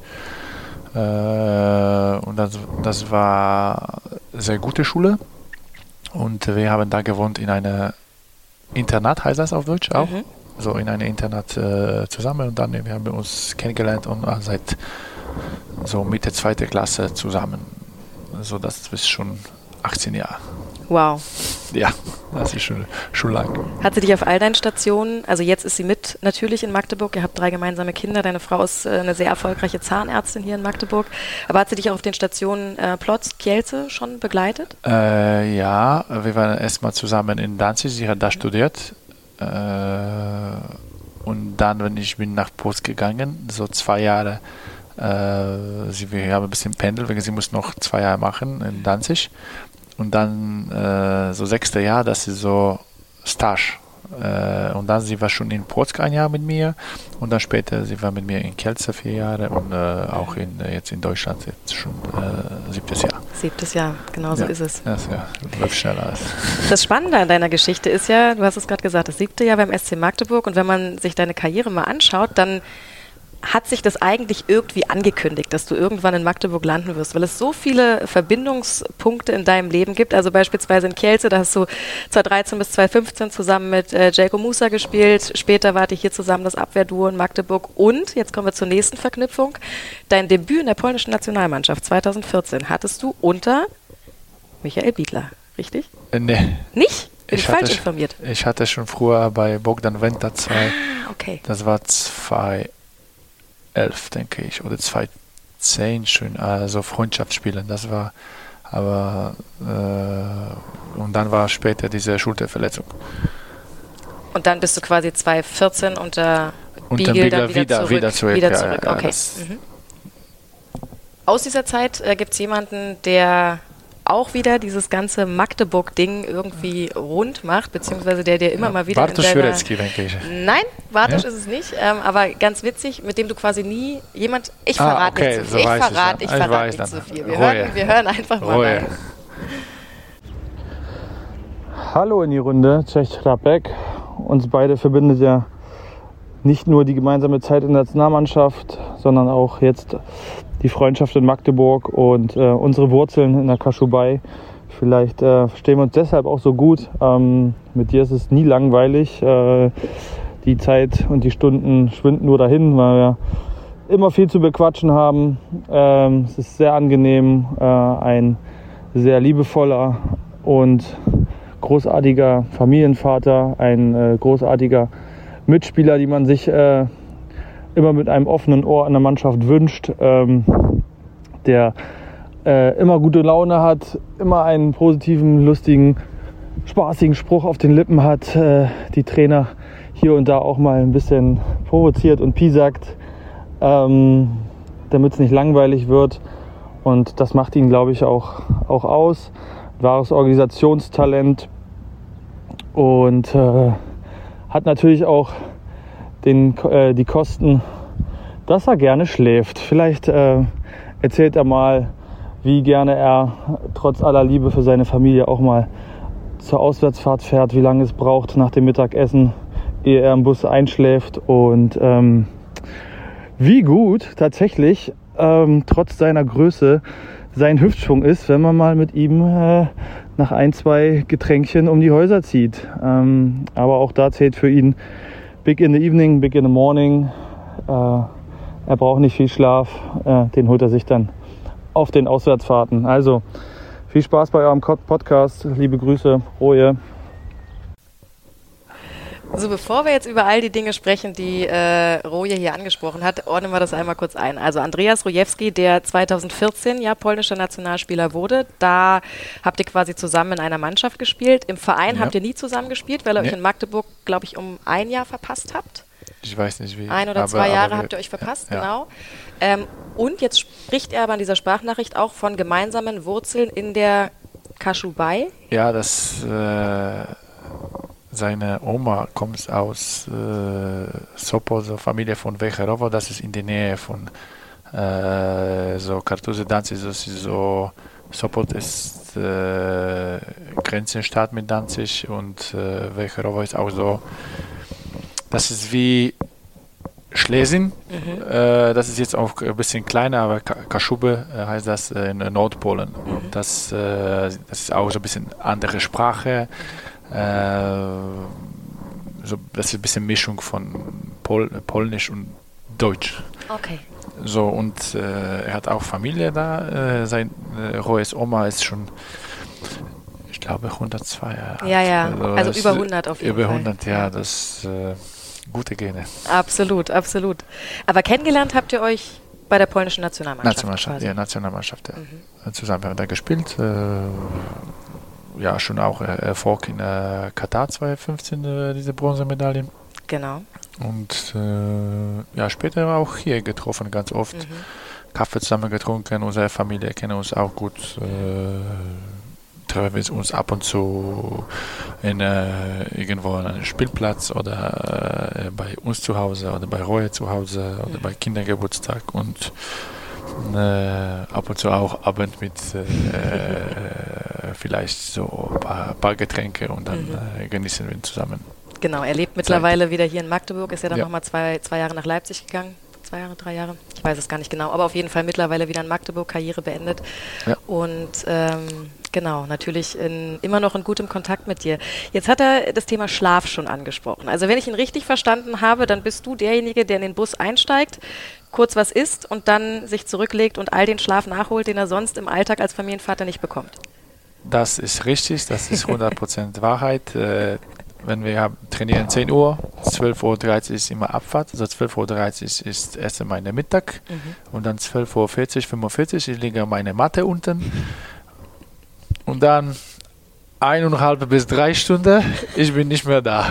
Äh, und das, das war eine sehr gute Schule. Und wir haben da gewohnt in einem Internat, heißt das auf Deutsch auch. Mhm. So in einem Internat äh, zusammen. Und dann wir haben wir uns kennengelernt und seit so Mitte zweite Klasse zusammen. Also das ist schon 18 Jahre. Wow. Ja, das ist schon, schon lang. Hat sie dich auf all deinen Stationen, also jetzt ist sie mit natürlich in Magdeburg, ihr habt drei gemeinsame Kinder, deine Frau ist äh, eine sehr erfolgreiche Zahnärztin hier in Magdeburg, aber hat sie dich auch auf den Stationen äh, Plotz, Kielce schon begleitet? Äh, ja, wir waren erstmal zusammen in Danzig, sie hat da studiert äh, und dann, wenn ich bin nach Post gegangen, so zwei Jahre, äh, sie, wir haben ein bisschen pendelt, weil sie muss noch zwei Jahre machen in Danzig und dann äh, so sechste Jahr, dass sie so Stage Äh, und dann sie war schon in Płock ein Jahr mit mir und dann später sie war mit mir in Kielce vier Jahre und äh, auch in, äh, jetzt in Deutschland jetzt schon äh, siebtes Jahr. Siebtes Jahr, genau so ja. ist es. Das ja, läuft schneller als. Das Spannende an deiner Geschichte ist ja, du hast es gerade gesagt, das siebte Jahr beim SC Magdeburg und wenn man sich deine Karriere mal anschaut, dann hat sich das eigentlich irgendwie angekündigt, dass du irgendwann in Magdeburg landen wirst, weil es so viele Verbindungspunkte in deinem Leben gibt. Also beispielsweise in Kielce, da hast du 2013 bis 2015 zusammen mit äh, Jaco Musa gespielt. Später wart ihr hier zusammen das Abwehrduo in Magdeburg. Und, jetzt kommen wir zur nächsten Verknüpfung, dein Debüt in der polnischen Nationalmannschaft 2014 hattest du unter Michael Biedler, richtig? Äh, nee. Nicht? Bin ich, ich falsch hatte, informiert? Ich hatte schon früher bei Bogdan Venta zwei. Ah, okay. Das war 2011, denke ich, oder 2010 schon, also Freundschaftsspielen. Das war, aber äh, und dann war später diese Schulterverletzung. Und dann bist du quasi 2014 unter Unter Biegel Biegler dann wieder, wieder- zurück. wieder zurück, Wieder ja, zurück. ja, okay. das- mhm. Aus dieser Zeit äh, gibt es jemanden, der auch wieder dieses ganze Magdeburg-Ding irgendwie rund macht, beziehungsweise der dir immer mal wieder Bartosz. Jurecki, denke ich. Nein, Bartosz Ja? ist es nicht, ähm, aber ganz witzig, mit dem du quasi nie jemand... Ich Ah, verrate okay, nicht zu so viel. Ich weiß ich verrate, dann. ich Ich verrate weiß nicht zu dann. viel. Wir hören, wir hören einfach mal Ruhe. rein. Hallo in die Runde, Czech Rapek. Uns beide verbindet ja nicht nur die gemeinsame Zeit in der Nationalmannschaft, sondern auch jetzt die Freundschaft in Magdeburg und äh, unsere Wurzeln in der Kaschubai. Vielleicht äh, verstehen wir uns deshalb auch so gut. Ähm, mit dir ist es nie langweilig. Äh, die Zeit und die Stunden schwinden nur dahin, weil wir immer viel zu bequatschen haben. Ähm, es ist sehr angenehm, äh, ein sehr liebevoller und großartiger Familienvater, ein äh, großartiger Mitspieler, die man sich äh, immer mit einem offenen Ohr in der Mannschaft wünscht, ähm, der äh, immer gute Laune hat, immer einen positiven, lustigen, spaßigen Spruch auf den Lippen hat, äh, die Trainer hier und da auch mal ein bisschen provoziert und piesackt, ähm, damit es nicht langweilig wird. Und das macht ihn, glaube ich, auch, auch aus. Wahres Organisationstalent und äh, hat natürlich auch den, äh, die Kosten, dass er gerne schläft. Vielleicht äh, erzählt er mal, wie gerne er trotz aller Liebe für seine Familie auch mal zur Auswärtsfahrt fährt, wie lange es braucht nach dem Mittagessen, ehe er im Bus einschläft und ähm, wie gut tatsächlich ähm, trotz seiner Größe sein Hüftschwung ist, wenn man mal mit ihm äh, nach ein, zwei Getränkchen um die Häuser zieht. Ähm, aber auch da zählt für ihn Big in the Evening, Big in the Morning. Äh, er braucht nicht viel Schlaf, äh, den holt er sich dann auf den Auswärtsfahrten. Also viel Spaß bei eurem Podcast. Liebe Grüße, Roje. So, bevor wir jetzt über all die Dinge sprechen, die äh, Roje hier angesprochen hat, ordnen wir das einmal kurz ein. Also Andreas Rojewski, der 2014 ja polnischer Nationalspieler wurde, da habt ihr quasi zusammen in einer Mannschaft gespielt. Im Verein Ja. habt ihr nie zusammen gespielt, weil ihr euch Nee. in Magdeburg, glaube ich, um ein Jahr verpasst habt. Ich weiß nicht wie. Ein oder aber- zwei Jahre habt ihr euch verpasst, ja. genau. Ähm, und jetzt spricht er aber in dieser Sprachnachricht auch von gemeinsamen Wurzeln in der Kaschubai. Ja, das. Äh, seine Oma kommt aus äh, Sopot, so Familie von Vecherovo, das ist in der Nähe von äh, so Kartuze Danzig, das ist so Sopot ist äh, Grenzenstadt mit Danzig und äh, Vecherovo ist auch so, das ist wie Schlesien, äh, das ist jetzt auch ein bisschen kleiner, aber Ka- Kaschube äh, heißt das äh, in Nordpolen. Und das, äh, das ist auch so ein bisschen andere Sprache. Äh, so, das ist ein bisschen Mischung von Pol Polnisch und Deutsch. Okay. So, und äh, er hat auch Familie da. Äh, sein äh, Roes Oma ist schon, ich glaube, 102 Jahre. Ja, ja. Also das- über 100 auf jeden Über Fall. 100, ja, das äh, gute Gene. Absolut, absolut. Aber kennengelernt habt ihr euch bei der polnischen Nationalmannschaft. Nationalmannschaft, quasi. ja, Nationalmannschaft, ja. Zusammen haben wir da gespielt. Ja, schon auch äh, Erfolg in äh, Katar 2015, äh, diese Bronzemedaille. Genau. Und ja, später auch hier getroffen, ganz oft. Kaffee zusammen getrunken, unsere Familie kennen uns auch gut. Äh, treffen wir uns ab und zu in, äh, irgendwo an einem Spielplatz oder äh, bei uns zu Hause oder bei Roy zu Hause oder bei Kindergeburtstag und ab und zu auch Abend mit (laughs) vielleicht so ein paar, paar, Getränke und dann mhm. genießen wir zusammen. Genau, er lebt mittlerweile Zeit. wieder hier in Magdeburg, ist ja dann ja. nochmal zwei, zwei Jahre nach Leipzig gegangen zwei Jahre, drei Jahre, ich weiß es gar nicht genau, aber auf jeden Fall mittlerweile wieder in Magdeburg Karriere beendet. Ja. Und ähm, genau, natürlich in, immer noch in gutem Kontakt mit dir. Jetzt hat er das Thema Schlaf schon angesprochen. Also wenn ich ihn richtig verstanden habe, dann bist du derjenige, der in den Bus einsteigt, kurz was isst und dann sich zurücklegt und all den Schlaf nachholt, den er sonst im Alltag als Familienvater nicht bekommt. Das ist richtig, das ist 100% (laughs) Wahrheit. Äh, wenn wir trainieren 10 Uhr, 12.30 Uhr ist immer Abfahrt. Also 12.30 Uhr ist erst meine Mittag mhm. und dann 12.40 Uhr, 45 ich liege meine Matte unten. Und dann eineinhalb bis drei Stunden, ich bin nicht mehr da.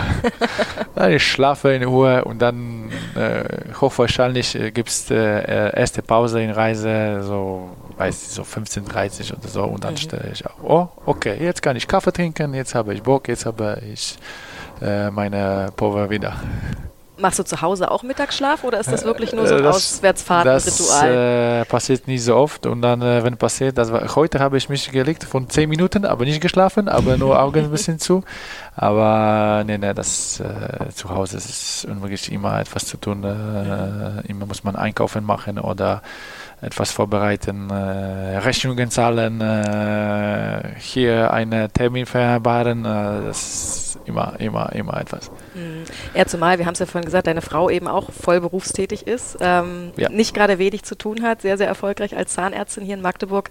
(laughs) ich schlafe in Ruhe und dann äh, hochwahrscheinlich äh, gibt es äh, erste Pause in Reise, so weiß so 15.30 oder so und dann mhm. stelle ich auch, oh, okay, jetzt kann ich Kaffee trinken, jetzt habe ich Bock, jetzt habe ich äh, meine Power wieder. Machst du zu Hause auch Mittagsschlaf oder ist das wirklich nur so ein Auswärtsfahrtenritual? Das äh, passiert nicht so oft und dann, äh, wenn passiert, das war, heute habe ich mich gelegt von 10 Minuten, aber nicht geschlafen, aber nur Augen ein bisschen zu. Aber nee, nee, das äh, zu Hause ist unmöglich immer etwas zu tun. Äh, immer muss man einkaufen machen oder etwas vorbereiten, äh, Rechnungen zahlen, äh, hier einen Termin vereinbaren. Das ist immer, immer, immer etwas. Mhm. Ja, zumal, wir haben es ja vorhin gesagt, deine Frau eben auch voll berufstätig ist, ähm, ja. nicht gerade wenig zu tun hat, sehr, sehr erfolgreich als Zahnärztin hier in Magdeburg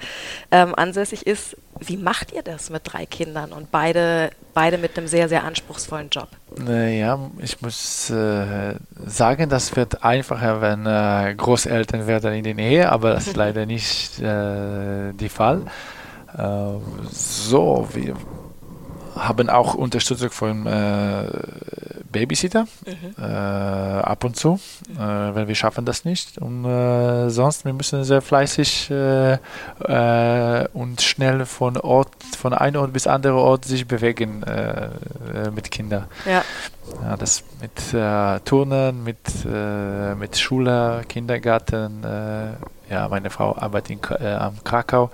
ähm, ansässig ist. Wie macht ihr das mit drei Kindern und beide, beide mit einem sehr, sehr anspruchsvollen Job? Ja, ich muss äh, sagen, das wird einfacher, wenn äh, Großeltern werden in der Nähe, aber das ist (laughs) leider nicht äh, der Fall. Äh, so, wir haben auch Unterstützung von äh, Babysitter mhm. äh, ab und zu, äh, wenn wir schaffen das nicht. Und äh, sonst wir müssen sehr fleißig äh, äh, und schnell von Ort, von einem Ort bis anderen Ort sich bewegen mit Kindern. Ja. ja. das mit Turnen, mit mit Schule, Kindergarten ja, meine Frau arbeitet in, äh, am Krakau.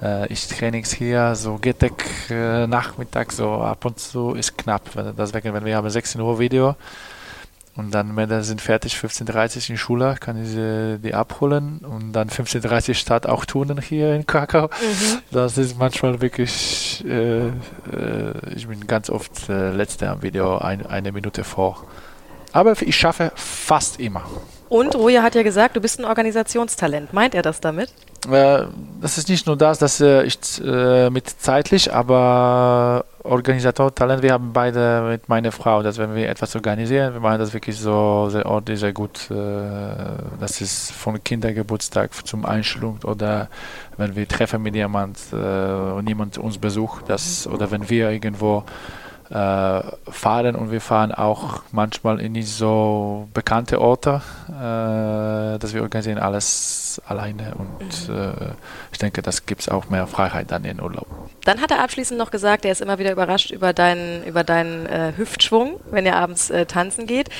Mhm. Äh, ich trainings hier, so GTEC äh, Nachmittag, so ab und zu ist knapp. Deswegen, wenn wir haben 16 Uhr Video und dann Männer sind fertig, 15.30 Uhr in Schule, kann ich sie die abholen und dann 15.30 Uhr Start auch turnen hier in Krakau. Mhm. Das ist manchmal wirklich, äh, äh, ich bin ganz oft äh, letzte am Video ein, eine Minute vor. Aber ich schaffe fast immer. Und Roja hat ja gesagt, du bist ein Organisationstalent. Meint er das damit? Äh, das ist nicht nur das, dass äh, ich äh, mit zeitlich, aber Organisatortalent, wir haben beide mit meiner Frau, dass wenn wir etwas organisieren, wir machen das wirklich so sehr ordentlich, sehr gut. Das ist von Kindergeburtstag zum Einschulung oder wenn wir treffen mit jemand und niemand uns besucht, das, oder wenn wir irgendwo äh, fahren und wir fahren auch manchmal in nicht so bekannte Orte, äh, dass wir organisieren alles alleine und mhm. äh, ich denke, das gibt es auch mehr Freiheit dann in Urlaub. Dann hat er abschließend noch gesagt, er ist immer wieder überrascht über deinen, über deinen äh, Hüftschwung, wenn er abends äh, tanzen geht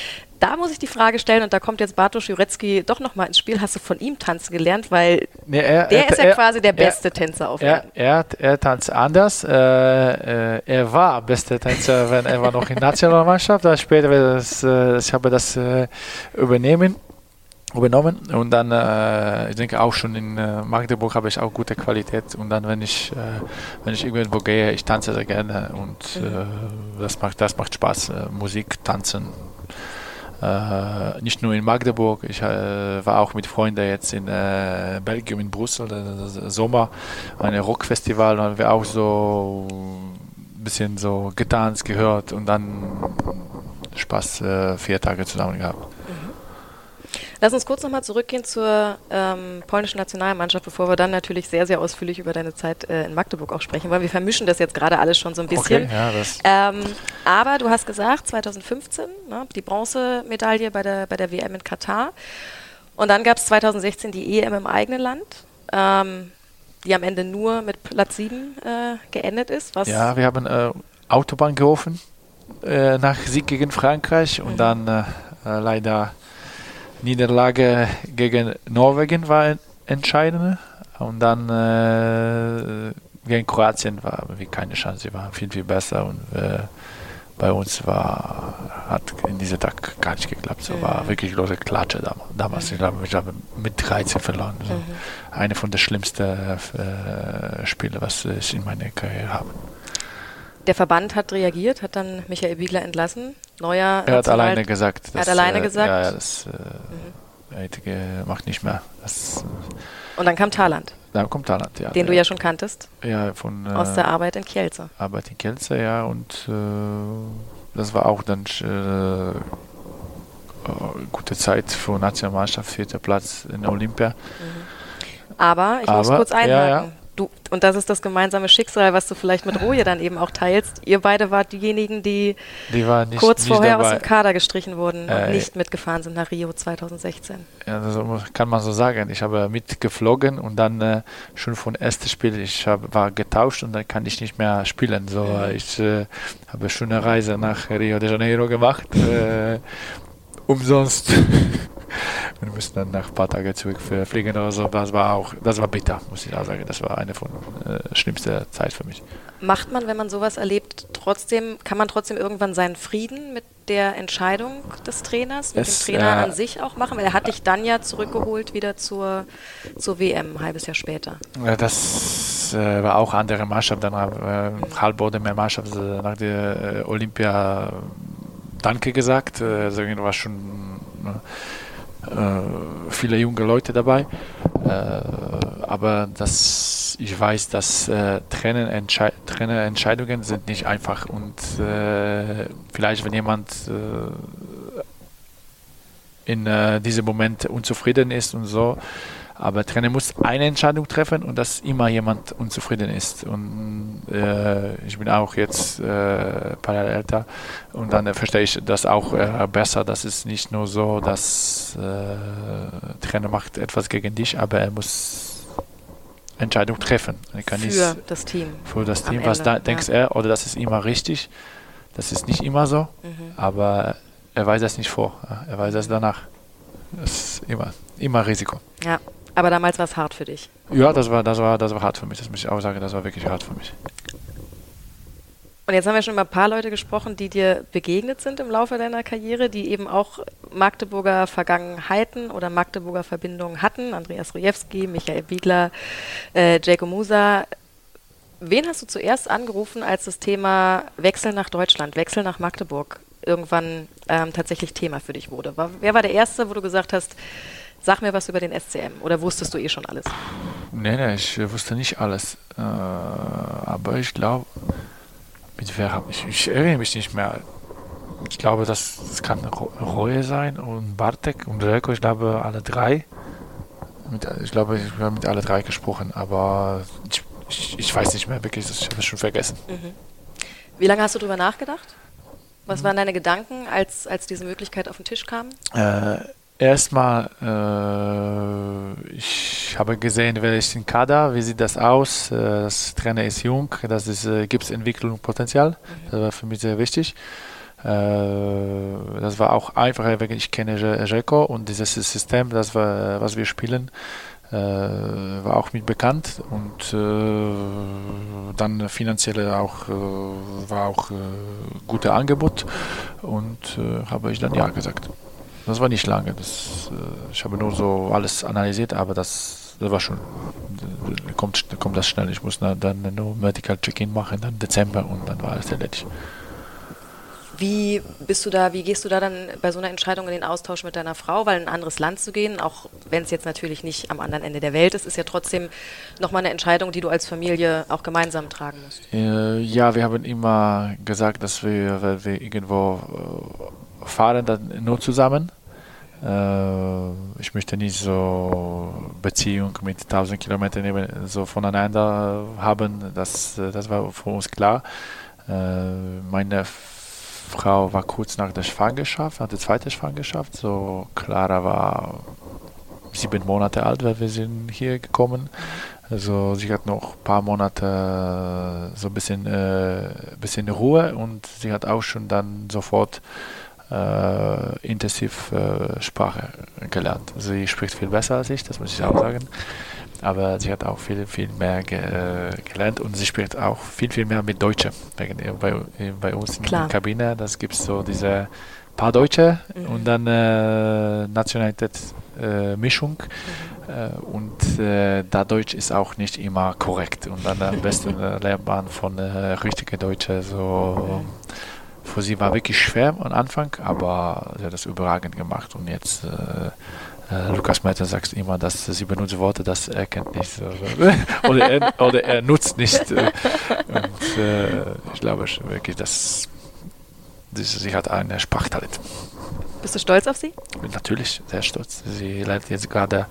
da muss ich die Frage stellen, und da kommt jetzt Bartosz Jurecki doch nochmal ins Spiel. Hast du von ihm tanzen gelernt? Weil nee, er, der er, ist ja er, quasi der beste Tänzer auf Erden. Er, er, tanzt anders. Äh, äh, er war beste Tänzer, (laughs) wenn er war noch in der Nationalmannschaft. Dann später das, äh, ich habe das äh, übernehmen übernommen und dann äh, ich denke auch schon in äh, Magdeburg habe ich auch gute Qualität und dann wenn ich äh, wenn ich irgendwo gehe ich tanze sehr gerne und mhm. äh, das macht das macht Spaß äh, Musik tanzen nicht nur in Magdeburg, ich äh, war auch mit Freunden jetzt in äh, Belgien, in Brüssel, äh, Sommer, ein Rockfestival, da haben wir auch so ein bisschen so getanzt, gehört und dann Spaß äh, vier Tage zusammen gehabt. Lass uns kurz nochmal zurückgehen zur ähm, polnischen Nationalmannschaft, bevor wir dann natürlich sehr, sehr ausführlich über deine Zeit äh, in Magdeburg auch sprechen, weil wir vermischen das jetzt gerade alles schon so ein bisschen. Okay, ja, ähm, aber du hast gesagt, 2015, ne, die Bronzemedaille bei der, bei der WM in Katar. Und dann gab es 2016 die EM im eigenen Land. Ähm, die am Ende nur mit Platz 7 äh, geendet ist. Was ja, wir haben äh, Autobahn gerufen äh, nach Sieg gegen Frankreich und mhm. dann äh, äh, leider Niederlage gegen Norwegen war entscheidend und dann äh, gegen Kroatien war wie keine Chance, sie waren viel, viel besser und bei uns war, hat in diesem Tag gar nicht geklappt. So war wirklich große Klatsche damals. Ich glaube, ich habe mit 13 verloren. So. Mhm. Eine von den schlimmsten äh, Spiele, was ich in meiner Karriere habe. Der Verband hat reagiert, hat dann Michael Biegler entlassen. Neuer er hat alleine gesagt. Er hat alleine äh, gesagt. Ja, das äh, mhm. macht nicht mehr. Das, Und dann kam Thailand. Dann kommt Thailand, ja. Den du ja schon kanntest. Ja, von. Aus der Arbeit in Kielce. Arbeit in Kielce, ja. Und äh, das war auch dann äh, gute Zeit für Nationalmannschaft, vierter Platz in Olympia. Mhm. Aber ich Aber, muss kurz einhaken. Ja, ja du, und das ist das gemeinsame Schicksal, was du vielleicht mit Roje dann eben auch teilst. Ihr beide wart diejenigen, die, die nicht, kurz nicht vorher dabei. aus dem Kader gestrichen wurden äh, und nicht mitgefahren sind nach Rio 2016. Ja, das kann man so sagen. Ich habe mitgeflogen und dann äh, schon von erstem Spiel, ich hab, war getauscht und dann kann ich nicht mehr spielen. So, mhm. Ich äh, habe schon eine Reise nach Rio de Janeiro gemacht, äh, umsonst. (laughs) wir mussten dann nach ein paar Tagen zurückfliegen oder so. Das war auch, das war bitter, muss ich auch sagen. Das war eine von äh, schlimmsten Zeit für mich. Macht man, wenn man sowas erlebt, trotzdem, kann man trotzdem irgendwann seinen Frieden mit der Entscheidung des Trainers, mit es, dem Trainer äh, an sich auch machen? Weil er hat dich dann ja zurückgeholt wieder zur, zur WM, ein halbes Jahr später. Das äh, war auch andere Mannschaft, dann äh, halb oder mehr Mannschaft äh, nach der äh, Olympia Danke gesagt. Äh, also war schon viele junge Leute dabei. Äh, aber das, ich weiß, dass äh, Trainerentschei Trainerentscheidungen sind nicht einfach und äh, vielleicht, wenn jemand äh, in äh, diesem Moment unzufrieden ist und so, aber Trainer muss eine Entscheidung treffen und dass immer jemand unzufrieden ist. Und äh, ich bin auch jetzt äh, Jahre älter und dann äh, verstehe ich das auch äh, besser. Das ist nicht nur so, dass äh, Trainer macht etwas gegen dich, aber er muss Entscheidung treffen. für das Team. Für das Team. Was da, denkst ja. er, oder das ist immer richtig. Das ist nicht immer so, mhm. aber er weiß das nicht vor. Er weiß das danach. Das ist immer, immer Risiko. Ja. Aber damals war es hart für dich. Ja, das war, das, war, das war hart für mich. Das muss ich auch sagen, das war wirklich hart für mich. Und jetzt haben wir schon über ein paar Leute gesprochen, die dir begegnet sind im Laufe deiner Karriere, die eben auch Magdeburger Vergangenheiten oder Magdeburger Verbindungen hatten. Andreas Rujewski, Michael Biegler, äh, Jacob Musa. Wen hast du zuerst angerufen, als das Thema Wechsel nach Deutschland, Wechsel nach Magdeburg irgendwann ähm, tatsächlich Thema für dich wurde? War, wer war der Erste, wo du gesagt hast, Sag mir was über den SCM. Oder wusstest du eh schon alles? Nee, nee, ich wusste nicht alles. Äh, aber ich glaube, mit wer habe ich, ich erinnere mich nicht mehr. Ich glaube, das, das kann Reue sein und Bartek und Relko, ich glaube, alle drei. Mit, ich glaube, ich habe mit alle drei gesprochen, aber ich, ich, ich weiß nicht mehr wirklich, ich habe es schon vergessen. Mhm. Wie lange hast du darüber nachgedacht? Was waren deine Gedanken, als, als diese Möglichkeit auf den Tisch kam? Äh, Erstmal, äh, ich habe gesehen, wer ist in Kader, wie sieht das aus. Äh, das Trainer ist jung, das ist, äh, gibt es Entwicklungspotenzial. Mhm. Das war für mich sehr wichtig. Äh, das war auch einfacher, weil ich kenne Jeko und dieses System, das war, was wir spielen, äh, war auch mit bekannt und äh, dann finanziell auch war auch gutes Angebot und habe ich dann ja gesagt. Das war nicht lange. Das, äh, ich habe nur so alles analysiert, aber das, das war schon, da kommt, kommt das schnell. Ich muss dann nur Medical Check-in machen, dann Dezember und dann war alles erledigt. Wie bist du da, wie gehst du da dann bei so einer Entscheidung in den Austausch mit deiner Frau, weil in ein anderes Land zu gehen, auch wenn es jetzt natürlich nicht am anderen Ende der Welt ist, ist ja trotzdem nochmal eine Entscheidung, die du als Familie auch gemeinsam tragen musst. Äh, ja, wir haben immer gesagt, dass wir, wenn wir irgendwo äh, fahren, dann nur zusammen. Äh, ich möchte nicht so Beziehung mit 1000 Kilometern so voneinander haben. Das, das war für uns klar. Äh, meine Frau war kurz nach der Schwangerschaft, nach der zweiten Schwangerschaft. So Clara war sieben Monate alt, weil wir sind hier gekommen. Also sie hat noch ein paar Monate so ein bisschen, äh, bisschen Ruhe und sie hat auch schon dann sofort äh, intensiv äh, Sprache gelernt. Sie spricht viel besser als ich, das muss ich auch sagen. Aber sie hat auch viel, viel mehr ge äh, gelernt und sie spricht auch viel, viel mehr mit Deutschen. Bei, bei uns in Klar. der Kabine, das gibt so diese paar Deutsche mhm. und dann äh, Nationalität-Mischung. Äh, mhm. Äh, und äh, da Deutsch ist auch nicht immer korrekt. Und dann am besten äh, lernt man von äh, richtigen Deutschen so. Mhm für sie war wirklich schwer am Anfang, aber sie hat das überragend gemacht und jetzt äh, äh, Lukas Meiter sagt immer, dass sie benutzt Worte, das er kennt nicht (laughs) oder, er, oder er nutzt nicht. Und äh, ich glaube wirklich, dass sie, sie hat ein Sprachtalent. Bist du stolz auf sie? Natürlich sehr stolz. Sie lernt jetzt gerade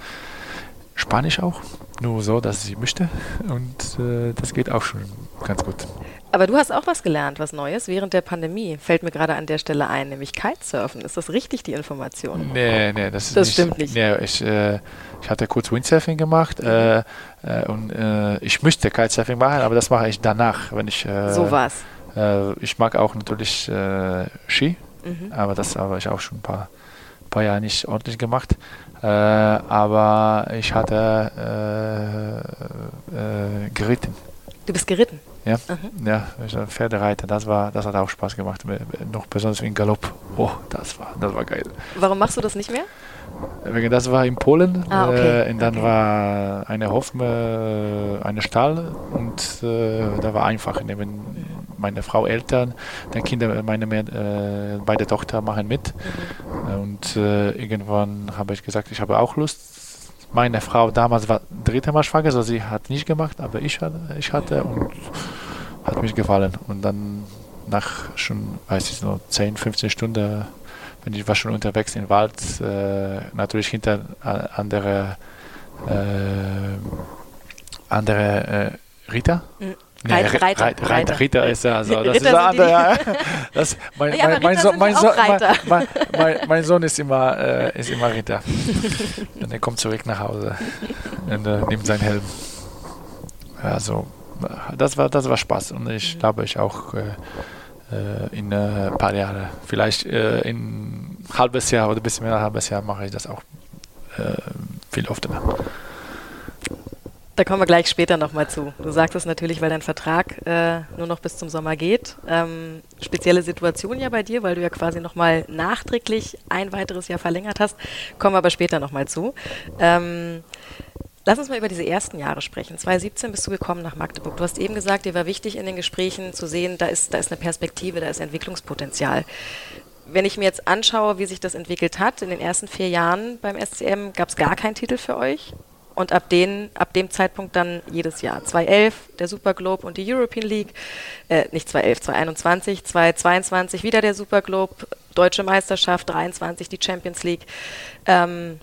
Spanisch auch, nur so, dass sie möchte und äh, das geht auch schon ganz gut. Aber du hast auch was gelernt, was Neues während der Pandemie. Fällt mir gerade an der Stelle ein, nämlich Kitesurfen. Ist das richtig, die Information? Nee, nee, das, das nicht, stimmt nicht. Nee, ich, äh, ich hatte kurz Windsurfing gemacht äh, äh, und äh, ich müsste Kitesurfing machen, aber das mache ich danach, wenn ich. Äh, so was. Äh, ich mag auch natürlich Ski, mhm. aber das habe ich auch schon ein paar, paar Jahre nicht ordentlich gemacht. Aber ich hatte geritten. Du bist geritten? Ja, mhm. ja Pferdereiter, das, war, das hat auch Spaß gemacht. Noch besonders wie ein Galopp. Oh, das war, das war geil. Warum machst du das nicht mehr? Das war in Polen ah, okay. äh, und dann okay. war eine Hof, äh, eine Stall und äh, da war einfach neben meine Frau Eltern, dann Kinder, meine äh, beide Tochter machen mit mhm. und äh, irgendwann habe ich gesagt, ich habe auch Lust meine Frau damals war dritte Mal schwanger, also sie hat nicht gemacht, aber ich, ich hatte und hat mich gefallen. Und dann nach schon, weiß ich noch, 10, 15 Stunden bin ich war schon unterwegs im Wald, äh, natürlich hinter andere, äh, andere äh, Ritter. Mhm. Reiter, Reiter, Reiter, Reiter, Ritter ist ja so. Das Ritter ist andere, ja. Das, (laughs) mein, ja, mein, mein, so, mein, so, mein, mein, mein, Sohn ist immer, äh, ist immer Ritter. und er kommt zurück nach Hause und äh, nimmt seinen Helm. Also, das war, das war Spaß und ich glaube, ich auch äh, äh in ein äh, paar Jahren, vielleicht äh, in ein halbes Jahr oder ein bisschen mehr als ein halbes Jahr mache ich das auch viel öfter. Da kommen wir gleich später nochmal zu. Du sagst es natürlich, weil dein Vertrag äh, nur noch bis zum Sommer geht. Ähm, spezielle Situation ja bei dir, weil du ja quasi nochmal nachträglich ein weiteres Jahr verlängert hast. Kommen wir aber später nochmal zu. Ähm, Lass uns mal über diese ersten Jahre sprechen. 2017 bist du gekommen nach Magdeburg. Du hast eben gesagt, dir war wichtig in den Gesprächen zu sehen, da ist, da ist eine Perspektive, da ist Entwicklungspotenzial. Wenn ich mir jetzt anschaue, wie sich das entwickelt hat, in den ersten vier Jahren beim SCM gab es gar keinen Titel für euch und ab, den, ab dem Zeitpunkt dann jedes Jahr. 2011 der Super Globe und die European League, äh, nicht 2011, 2021, 2022 wieder der Super Globe, Deutsche Meisterschaft, 23 die Champions League. Ähm,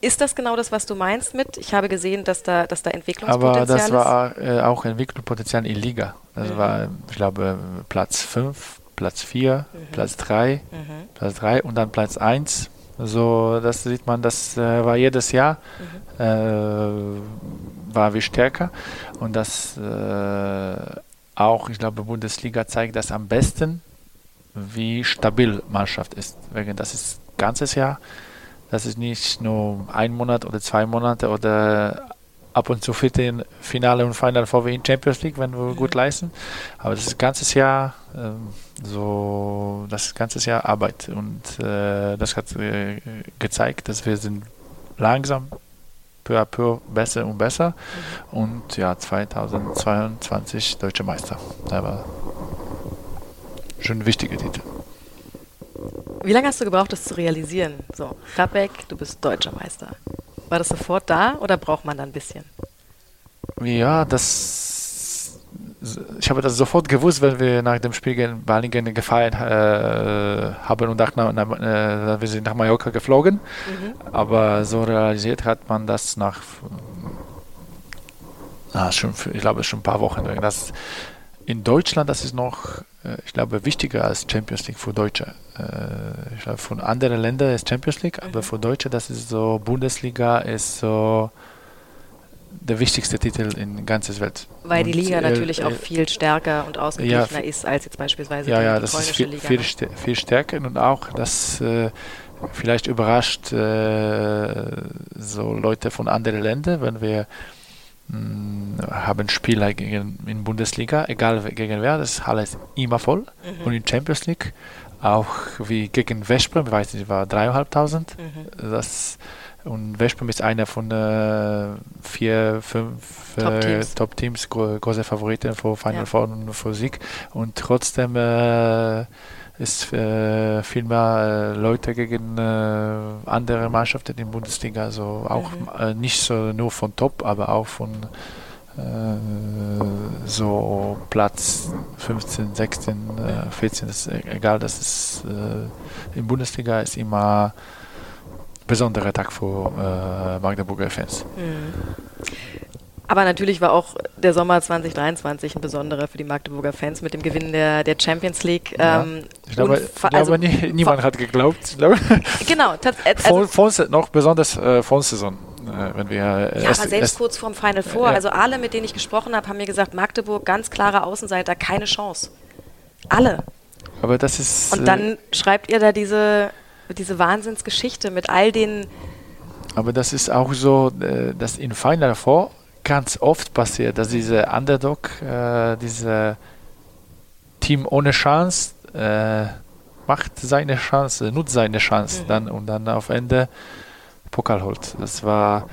ist das genau das, was du meinst mit? Ich habe gesehen, dass da, dass da Entwicklungspotenzial ist. Aber das war äh, auch Entwicklungspotenzial in Liga. Das mhm. war, ich glaube, Platz 5, Platz 4, mhm. Platz 3, mhm. Platz 3 und dann Platz 1 so, das sieht man, das äh, war jedes Jahr, mhm. äh, war wir stärker. Und das äh, auch, ich glaube, Bundesliga zeigt das am besten, wie stabil Mannschaft ist. Wegen das ist ganzes Jahr. Das ist nicht nur ein Monat oder zwei Monate oder ab und zu Vierte Finale und Final vor wie in Champions League, wenn wir gut leisten. Aber das ist ganzes Jahr ähm, so, das ganze Jahr Arbeit und äh, das hat äh, gezeigt, dass wir sind langsam peu à peu besser und besser mhm. und ja 2022 deutsche Meister. War schon ein wichtiger Titel. Wie lange hast du gebraucht, das zu realisieren? So, Rabeck, du bist deutscher Meister. War das sofort da oder braucht man da ein bisschen? Ja, das. Ich habe das sofort gewusst, weil wir nach dem Spiel gegen Balingen gefeiert äh, haben und dachten, na, äh, wir sind nach Mallorca geflogen. Mhm. Aber so realisiert hat man das nach, ah, schon, ich glaube, schon ein paar Wochen. Das, in Deutschland, das ist noch, äh, ich glaube, wichtiger als Champions League für Deutsche. Äh, ich glaube, von anderen Ländern ist Champions League, mhm. aber für Deutsche, das ist so, Bundesliga ist so, der wichtigste Titel in ganzes Welt. Weil und die Liga natürlich äh, auch viel stärker und ausgeglichener ja, ist als jetzt beispielsweise ja, die ja, das ist viel, Liga. Viel, ne? viel stärker und auch das äh, vielleicht überrascht äh, so Leute von anderen Ländern, wenn wir haben Spieler gegen, in Bundesliga, egal gegen wer, das ist alles immer voll mhm. und in Champions League auch wie gegen Veszprem, ich weiß nicht, war dreieinhalbtausend. Mhm. Das und Veszprem ist einer von äh, vier, fünf Top-Teams, Top -Teams, gro große Favoriten für Final ja. Four und für Sieg. Und trotzdem äh, ist äh, viel mehr äh, Leute gegen äh, andere Mannschaften in der Bundesliga, also auch mhm. Äh, nicht so nur von Top, aber auch von so Platz 15, 16, 14, das ist egal, das ist in Bundesliga ist immer besonderer Tag für äh, Magdeburger Fans. Mhm. Aber natürlich war auch der Sommer 2023 ein besonderer für die Magdeburger Fans mit dem Gewinn der, der Champions League. Ja. Ähm, ich glaube, glaube also, nie, niemand hat geglaubt. (laughs) genau. Also, vor, vor, noch besonders äh, Vorsaison. Äh, wenn wir, äh, ja, aber selbst kurz vorm Final Four. Ja. Also alle, mit denen ich gesprochen habe, haben mir gesagt, Magdeburg, ganz klarer Außenseiter, keine Chance. Alle. Aber das ist... Und dann äh, schreibt ihr da diese diese Wahnsinnsgeschichte mit all den. Aber das ist auch so, äh, dass in Final Four ganz oft passiert, dass diese Underdog, äh, diese Team ohne Chance, äh, macht seine Chance, nutzt seine Chance mhm. dann und dann auf Ende Pokal holt. Das war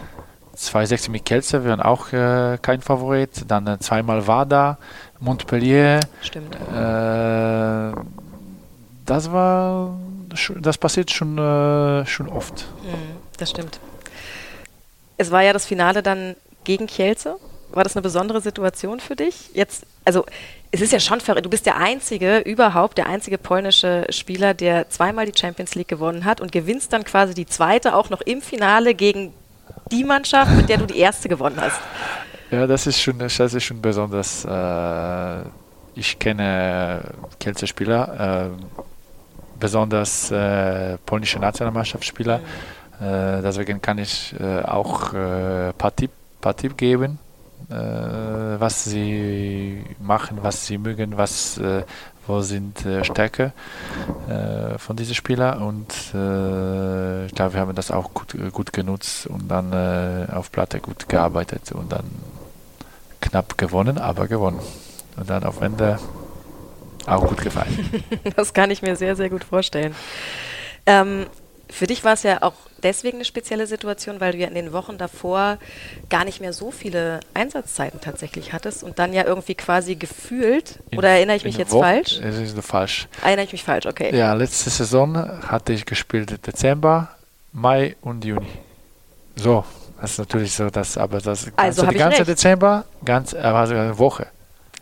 2-6 mit Kelze, wir waren auch äh, kein Favorit. Dann äh, zweimal Wada, Montpellier. Stimmt. Äh, das war das passiert schon, äh, schon oft. Mhm, das stimmt. Es war ja das Finale dann gegen Kielce. War das eine besondere Situation für dich? Jetzt, also es ist ja schon verrückt. Du bist der einzige überhaupt, der einzige polnische Spieler, der zweimal die Champions League gewonnen hat und gewinnst dann quasi die zweite auch noch im Finale gegen die Mannschaft, mit der du die erste gewonnen hast. Ja, das ist schon, das ist schon besonders. Äh, ich kenne Kielce Spieler. Äh, besonders äh, polnische Nationalmannschaftsspieler. Deswegen kann ich auch ein paar Tipps paar Tipp geben, äh, was sie machen, was sie mögen, was, äh, wo sind Stärke von diesen Spielern. Und ich glaube, wir haben das auch gut, gut genutzt und dann auf Platte gut gearbeitet und dann knapp gewonnen, aber gewonnen. Und dann auf Ende auch gut gefallen. (laughs) (laughs) das kann ich mir sehr, sehr gut vorstellen. Ähm, für dich war es ja auch deswegen eine spezielle Situation, weil du ja in den Wochen davor gar nicht mehr so viele Einsatzzeiten tatsächlich hattest und dann ja irgendwie quasi gefühlt, in, oder erinnere ich mich jetzt Woche, falsch? Es ist falsch. Erinnere ich mich falsch, okay. Ja, letzte Saison hatte ich gespielt Dezember, Mai und Juni. So, das ist natürlich so, dass, aber das also die ganze Dezember, ganz, also eine Woche.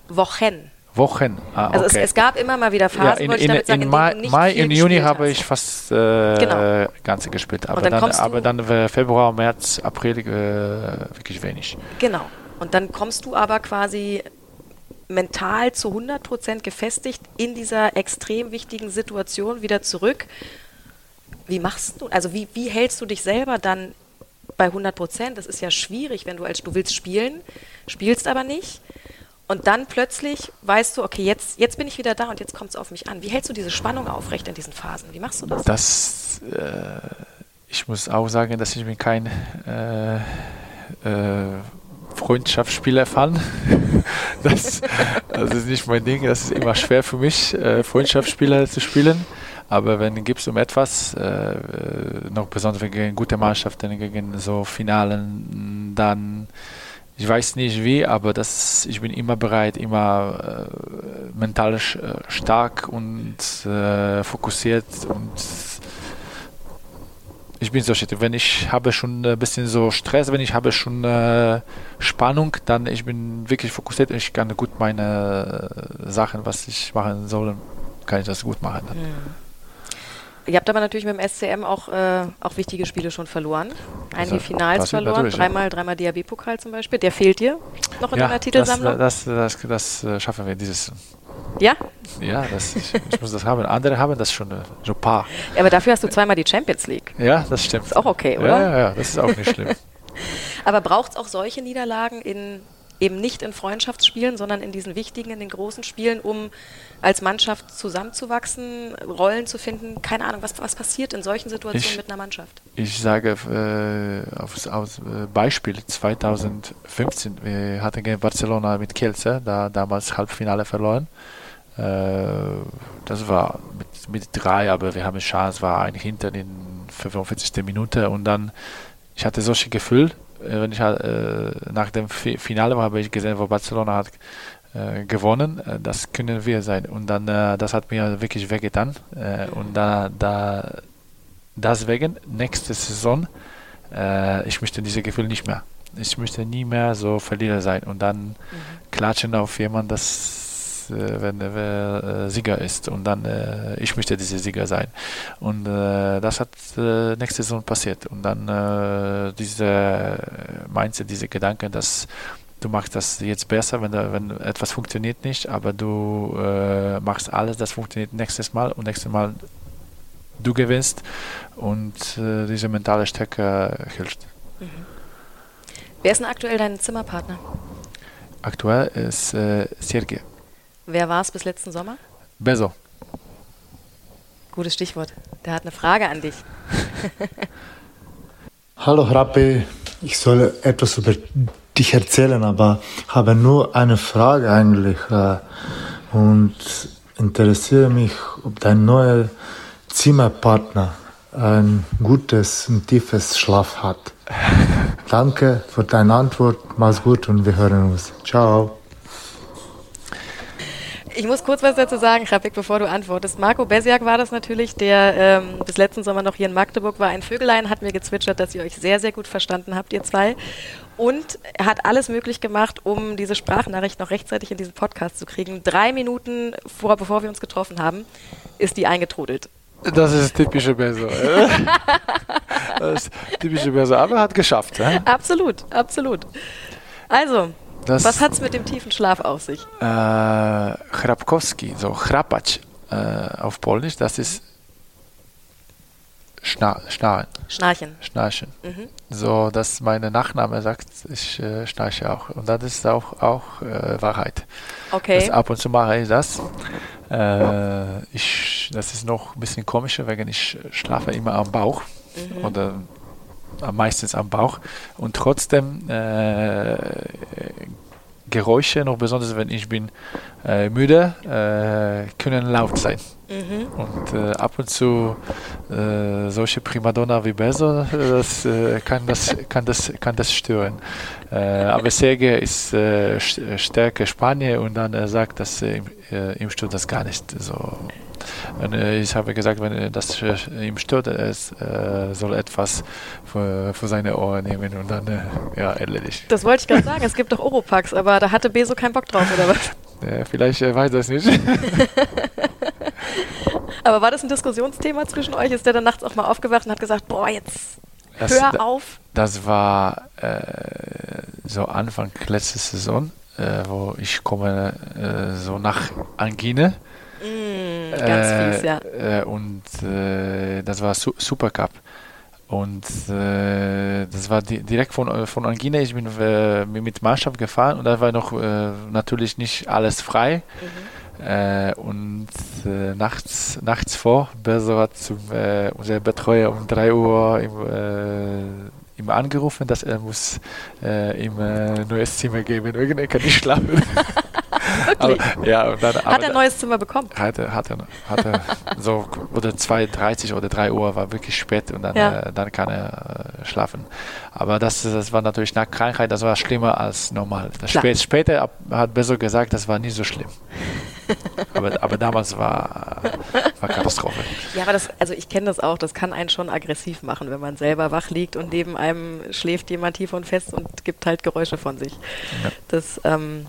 Wochen. Wochen. Ah, okay. Also es, es, gab immer mal wieder Phasen, ja, in, in, sagen, in Mai, Mai und Juni habe ich fast äh, genau. ganze gespielt, aber dann, dann aber dann Februar, März, April äh, wirklich wenig. Genau. Und dann kommst du aber quasi mental zu 100 Prozent gefestigt in dieser extrem wichtigen Situation wieder zurück. Wie machst du, also wie, wie hältst du dich selber dann bei 100 Prozent? Das ist ja schwierig, wenn du als du willst spielen, spielst aber nicht. Und dann plötzlich weißt du, okay, jetzt, jetzt bin ich wieder da und jetzt kommt es auf mich an. Wie hältst du diese Spannung aufrecht in diesen Phasen? Wie machst du das? Das, äh, ich muss auch sagen, dass ich bin kein äh, äh, Freundschaftsspieler fan. (laughs) das, das ist nicht mein Ding. Das ist immer schwer für mich, äh, Freundschaftsspieler zu spielen. Aber wenn es um etwas, äh, noch besonders gegen gute Mannschaften, gegen so Finalen, dann ich weiß nicht wie, aber das, ich bin immer bereit, immer äh, mental äh, stark und äh, fokussiert und ich bin so shit. Wenn ich habe schon ein bisschen so Stress, wenn ich habe schon äh, Spannung, dann ich bin wirklich fokussiert. Ich kann gut meine äh, Sachen, was ich machen soll, kann ich das gut machen. Dann. Mhm. Ihr habt aber natürlich mit dem SCM auch, äh, auch wichtige Spiele schon verloren. Einige also, Finals verloren, dreimal, dreimal DAB-Pokal zum Beispiel. Der fehlt dir noch in ja, deiner Titelsammlung? Das, das, das, das, äh, schaffen wir dieses. Ja? Ja, das, ich, ich, muss das haben. Andere haben das schon, so ein paar. Ja, aber dafür hast du zweimal die Champions League. Ja, das stimmt. Ist auch okay, oder? Ja, ja, ja das ist auch nicht schlimm. (laughs) Aber braucht es auch solche Niederlagen in eben nicht in Freundschaftsspielen, sondern in diesen wichtigen, in den großen Spielen, um als Mannschaft zusammenzuwachsen, Rollen zu finden? Keine Ahnung, was, was passiert in solchen Situationen ich, mit einer Mannschaft? Ich sage äh, aus, aus äh, Beispiel 2015, wir hatten gegen Barcelona mit Kielce, da damals Halbfinale verloren. Äh, das war mit, mit drei, aber wir haben eine Chance, war eigentlich hinter den 45. Minute und dann, ich hatte solche Gefühl, äh, wenn ich äh, nach dem Finale habe ich gesehen, wo Barcelona hat äh, gewonnen. Äh, das können wir sein. Und dann, äh, das hat mir wirklich wehgetan. Äh, und da, da, deswegen, nächste Saison, ich möchte diese Gefühl nicht mehr. Ich möchte nie mehr so Verlierer sein und dann mhm. klatschen auf jemanden, das äh, wenn er äh, Sieger ist. Und dann, äh, ich möchte dieser Sieger sein. Und das hat nächste Saison passiert. Und dann diese Mindset, diese Gedanken, dass du machst das jetzt besser, wenn, da, wenn etwas funktioniert nicht, aber du äh, machst alles, das funktioniert nächstes Mal und nächstes Mal du gewinnst und äh, diese mentale Stärke hilft. Mhm. Wer ist denn aktuell dein Zimmerpartner? Aktuell ist äh, Sergei. Wer war es bis letzten Sommer? Beso. Gutes Stichwort. Der hat eine Frage an dich. (laughs) Hallo Rappi, ich soll etwas über dich erzählen, aber habe nur eine Frage eigentlich äh, und interessiere mich, ob dein neuer Zimmerpartner ein gutes und tiefes Schlaf hat. (laughs) Danke für deine Antwort, mach's gut und wir hören uns. Ciao. Ich muss kurz was dazu sagen, Rapik, bevor du antwortest. Marco Besiak war das natürlich, der ähm, bis letzten Sommer noch hier in Magdeburg war. Ein Vögelein hat mir gezwitschert, dass ihr euch sehr, sehr gut verstanden habt, ihr zwei. Und er hat alles möglich gemacht, um diese Sprachnachricht noch rechtzeitig in diesen Podcast zu kriegen. Drei Minuten vor, bevor wir uns getroffen haben, ist die eingetrudelt. Das ist typische Beso. (laughs) das ist typische Beso, aber er hat geschafft. Ja? Absolut, absolut. Also, das, Was hat es mit dem tiefen Schlaf auf sich? Äh, Chrapkowski, so Chrapacz äh, auf Polnisch, das ist Schna Schnarren. Schnarchen. Schnarchen. Mhm. So, dass meine Nachname sagt, ich äh, schnarche auch. Und das ist auch, auch äh, Wahrheit. Okay. Das ab und zu mache ich das. Äh, ich, das ist noch ein bisschen komischer, weil ich schlafe immer am Bauch. Mhm. Oder meistens am Bauch. Und trotzdem äh, Geräusche, noch besonders wenn ich bin äh, müde, äh, können laut sein. Mhm. Und äh, ab und zu äh, solche Primadonna wie Beso, das, äh, kann, das, kann, das, kann das stören. Äh, aber Serge ist stärker Spanier und dann sagt, dass ihm, ihm stört das gar nicht so ich habe gesagt, wenn das ihm stört, er soll etwas für, für seine Ohren nehmen und dann ja, erledigt. Das wollte ich gerade sagen. Es gibt doch Oropax, aber da hatte Beso keinen Bock drauf, oder was? (laughs) Ja, vielleicht äh, weiß er es nicht. (laughs) (laughs) aber war das ein Diskussionsthema zwischen euch? Ist der dann nachts auch mal aufgewacht und hat gesagt, boah, jetzt das, hör auf? Das war äh, so Anfang letzte Saison, äh, wo ich komme äh, so nach Angine Mm, ganz äh, fies, ja. Äh, und äh, das war Su Supercup. Und äh, das war di direkt von, äh, von Angina. Ich bin äh, mit Mannschaft gefahren und da war noch natürlich nicht alles frei. Mhm. Und nachts, nachts vor, Berser hat zum, unser Betreuer um 3 Uhr im, ihm angerufen, dass er muss äh, ihm ein neues Zimmer geben. Irgendwie kann ich schlafen. (laughs) Aber, ja, dann, hat er ein neues Zimmer bekommen? Hatte, hatte, hatte (laughs) so oder 2.30 oder 3 Uhr war wirklich spät und dann, ja. äh, dann kann er äh, schlafen. Aber das, das war natürlich nach Krankheit, das war schlimmer als normal. Spät, später hat Beso gesagt, das war nie so schlimm. (laughs) aber, aber damals war, war Katastrophe. Ja, aber das, also ich kenne das auch, das kann einen schon aggressiv machen, wenn man selber wach liegt und neben einem schläft jemand tief und fest und gibt halt Geräusche von sich. Ja. Das ähm,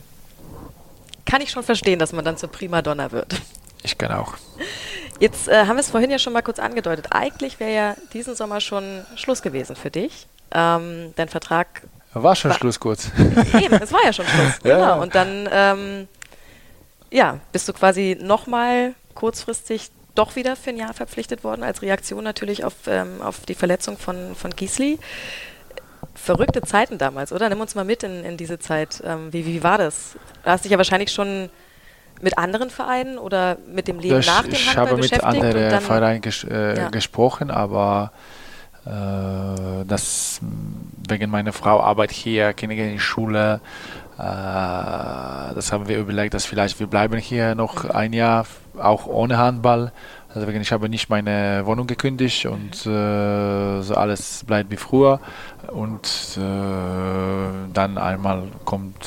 kann ich schon verstehen, dass man dann zur Primadonna wird. Ich kann auch. Jetzt äh, haben wir es vorhin ja schon mal kurz angedeutet. Eigentlich wäre ja diesen Sommer schon Schluss gewesen für dich. Ähm, dein Vertrag war schon war, Schluss kurz. Eben, es war ja schon Schluss. (laughs) ja. Genau. Und dann ähm, ja, bist du quasi nochmal kurzfristig doch wieder für ein Jahr verpflichtet worden, als Reaktion natürlich auf, ähm, auf die Verletzung von, von Giesli. verrückte Zeiten damals, oder? Nimm uns mal mit in, in diese Zeit. Ähm, wie, wie war das? Du hast dich ja wahrscheinlich schon mit anderen Vereinen oder mit dem Leben ich, nach dem Ich Handball habe mit anderen Vereinen ges äh, ja. gesprochen, aber äh, das wegen meiner Frau Arbeit hier, Kinder in die Schule. Äh, das haben wir überlegt, dass vielleicht wir bleiben hier noch ein Jahr, auch ohne Handball. Deswegen ich habe nicht meine Wohnung gekündigt und äh, so alles bleibt wie früher. Und äh, dann einmal kommt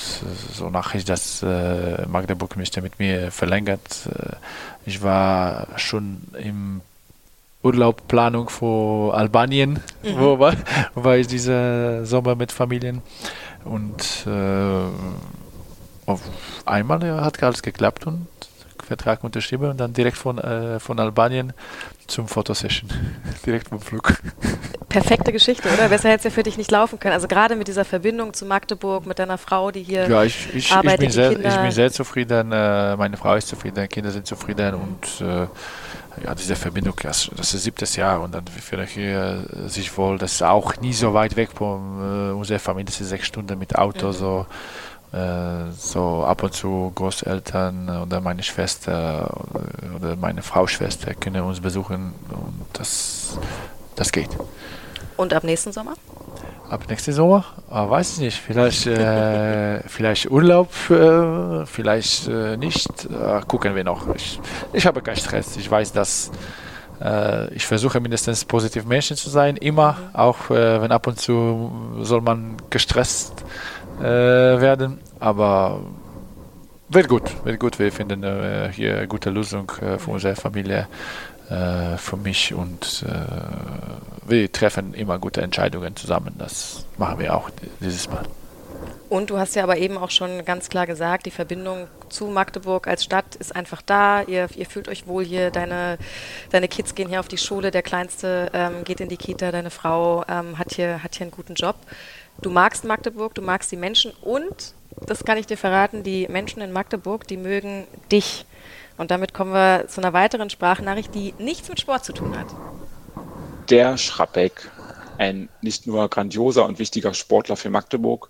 so Nachricht, dass äh, Magdeburg möchte mit mir verlängert. Äh, Ich war schon im Urlaubplanung für Albanien, Mhm. wo, war, wo war ich diesen Sommer mit Familien. Und äh, auf einmal hat alles geklappt und Vertrag unterschrieben und dann direkt von, äh, von Albanien zum Fotosession. (laughs) direkt vom Flug. Perfekte Geschichte, oder? Besser hätte es ja für dich nicht laufen können. Also gerade mit dieser Verbindung zu Magdeburg, mit deiner Frau, die hier Ja, ich, ich, ich, arbeitet, bin, die sehr, ich bin sehr zufrieden. Äh, meine Frau ist zufrieden, Kinder sind zufrieden und äh, ja, diese Verbindung, das, das ist siebtes Jahr und dann fühle ich äh, sich wohl. Das ist auch nie so weit weg von äh, unserer Familie, das ist sechs Stunden mit Auto, so, äh, so ab und zu Großeltern oder meine Schwester oder, oder meine Frau Schwester können uns besuchen und das, das geht. Und ab nächsten Sommer? Ab nächsten Sommer? Ah, weiß ich nicht. Vielleicht, äh, (laughs) vielleicht Urlaub, äh, vielleicht äh, nicht. Äh, gucken wir noch. Ich, ich habe keinen Stress. Ich weiß, dass äh, ich versuche mindestens positiv Menschen zu sein, immer. Auch äh, wenn ab und zu soll man gestresst äh, werden. Aber wird gut, wird gut. Wir finden hier eine gute Lösung für unsere Familie, äh, für mich und äh, wir treffen immer gute Entscheidungen zusammen. Das machen wir auch dieses Mal. Und du hast ja aber eben auch schon ganz klar gesagt, die Verbindung zu Magdeburg als Stadt ist einfach da. Ihr, ihr fühlt euch wohl hier. Deine, deine Kids gehen hier auf die Schule. Der Kleinste ähm, geht in die Kita. Deine Frau ähm, hat, hier, hat hier einen guten Job. Du magst Magdeburg, du magst die Menschen und, das kann ich dir verraten, die Menschen in Magdeburg, die mögen dich. Und damit kommen wir zu einer weiteren Sprachnachricht, die nichts mit Sport zu tun hat. der Schrappeck ein nicht nur grandioser und wichtiger Sportler für Magdeburg,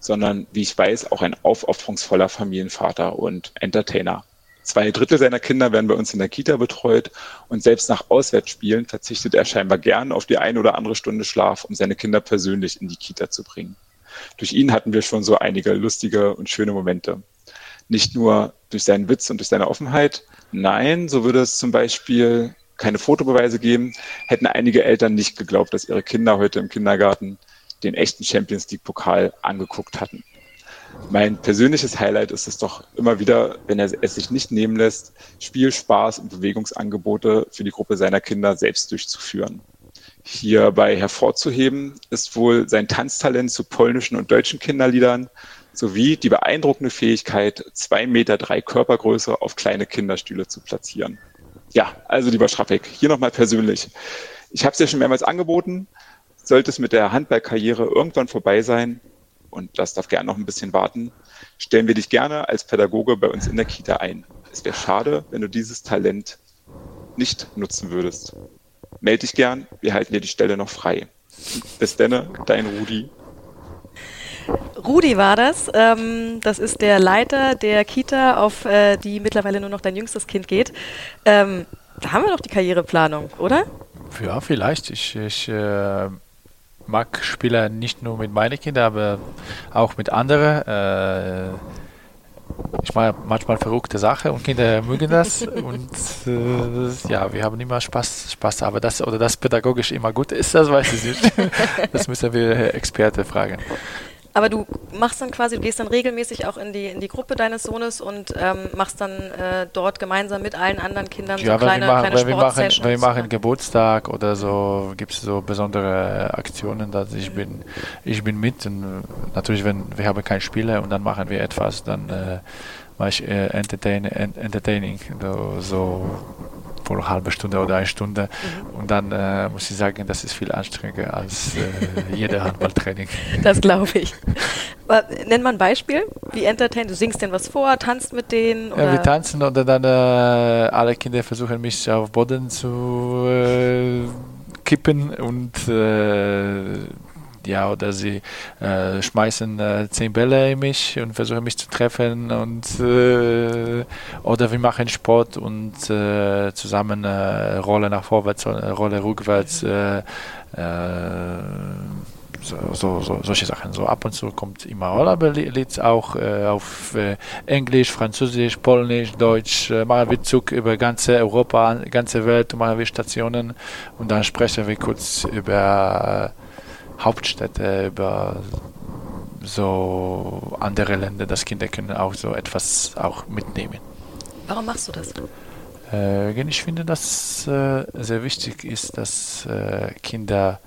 sondern, wie ich weiß, auch ein aufopferungsvoller Familienvater und Entertainer. Zwei Drittel seiner Kinder werden bei uns in der Kita betreut und selbst nach Auswärtsspielen verzichtet er scheinbar gern auf die eine oder andere Stunde Schlaf, um seine Kinder persönlich in die Kita zu bringen. Durch ihn hatten wir schon so einige lustige und schöne Momente. Nicht nur durch seinen Witz und durch seine Offenheit, nein, so würde es zum Beispiel keine Fotobeweise geben, hätten einige Eltern nicht geglaubt, dass ihre Kinder heute im Kindergarten den echten Champions League Pokal angeguckt hatten. Mein persönliches Highlight ist es doch immer wieder, wenn er es sich nicht nehmen lässt, Spiel, Spaß und Bewegungsangebote für die Gruppe seiner Kinder selbst durchzuführen. Hierbei hervorzuheben ist wohl sein Tanztalent zu polnischen und deutschen Kinderliedern sowie die beeindruckende Fähigkeit, zwei Meter drei Körpergröße auf kleine Kinderstühle zu platzieren. Ja, also lieber Schrappek, hier nochmal persönlich. Ich habe es dir schon mehrmals angeboten. Sollte es mit der Handballkarriere irgendwann vorbei sein, und das darf gerne noch ein bisschen warten, stellen wir dich gerne als Pädagoge bei uns in der Kita ein. Es wäre schade, wenn du dieses Talent nicht nutzen würdest. Meld dich gern, wir halten dir die Stelle noch frei. Bis denne, dein Rudi. Rudi war das. Ähm, das ist der Leiter der Kita, auf äh, die mittlerweile nur noch dein jüngstes Kind geht. Ähm, da haben wir doch die Karriereplanung, oder? Ja, vielleicht. Ich, ich äh, mag Spieler nicht nur mit meinen Kindern, aber auch mit anderen. Äh, ich mache manchmal verrückte Sachen und Kinder mögen das. (laughs) und äh, ja, wir haben immer Spaß, Spaß. Aber das oder das pädagogisch immer gut ist, das weiß ich nicht. (laughs) das müssen wir Experte fragen. Aber du machst dann quasi, du gehst dann regelmäßig auch in die, in die Gruppe deines Sohnes und ähm, machst dann äh, dort gemeinsam mit allen anderen Kindern Ja, so kleine, wir machen, kleine wir machen, wir machen Geburtstag oder so, gibt es so besondere Aktionen, dass ich bin, ich bin mit und äh, natürlich, wenn wir haben keine Spiele und dann machen wir etwas, dann äh, mache ich äh, entertain, en, Entertaining, so, so eine halbe Stunde oder eine Stunde und dann äh, muss ich sagen, das ist viel anstrengender als äh, jeder Handballtraining. (laughs) Das glaube ich. Nenn mal ein Beispiel. Wie entertain? Du singst denen was vor, tanzt mit denen? Oder? Ja, wir tanzen und dann äh, alle Kinder versuchen mich auf Boden zu äh, kippen und äh, ja, oder sie äh, schmeißen äh, zehn Bälle in mich und versuchen mich zu treffen und äh, oder wir machen Sport und äh, zusammen äh, Rolle nach vorwärts, Rolle rückwärts, äh, so, so, so, solche Sachen. So ab und zu kommt immer Rollerballett auch äh, auf äh, Englisch, Französisch, Polnisch, Deutsch. Äh, machen wir Zug über ganze Europa, ganze Welt, machen wir Stationen und dann sprechen wir kurz über äh, Hauptstädte, über so andere Länder, dass Kinder können auch so etwas auch mitnehmen. Warum machst du das? Äh, ich finde, dass äh, sehr wichtig ist, dass äh, Kinder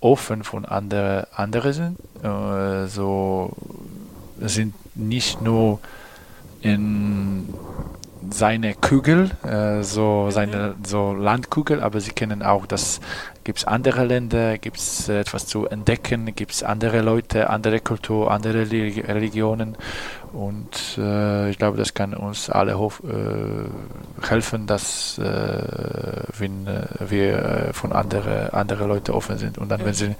offen von anderen andere sind. Äh, so sind nicht nur in seine Kugel, äh, so seine so Landkugel, aber sie kennen auch, dass gibt es andere Länder, gibt es äh, etwas zu entdecken, gibt es andere Leute, andere Kultur, andere Religionen und äh, ich glaube, das kann uns alle äh, helfen, dass äh, wenn äh, wir von anderen andere Leuten offen sind. Und dann, wenn sie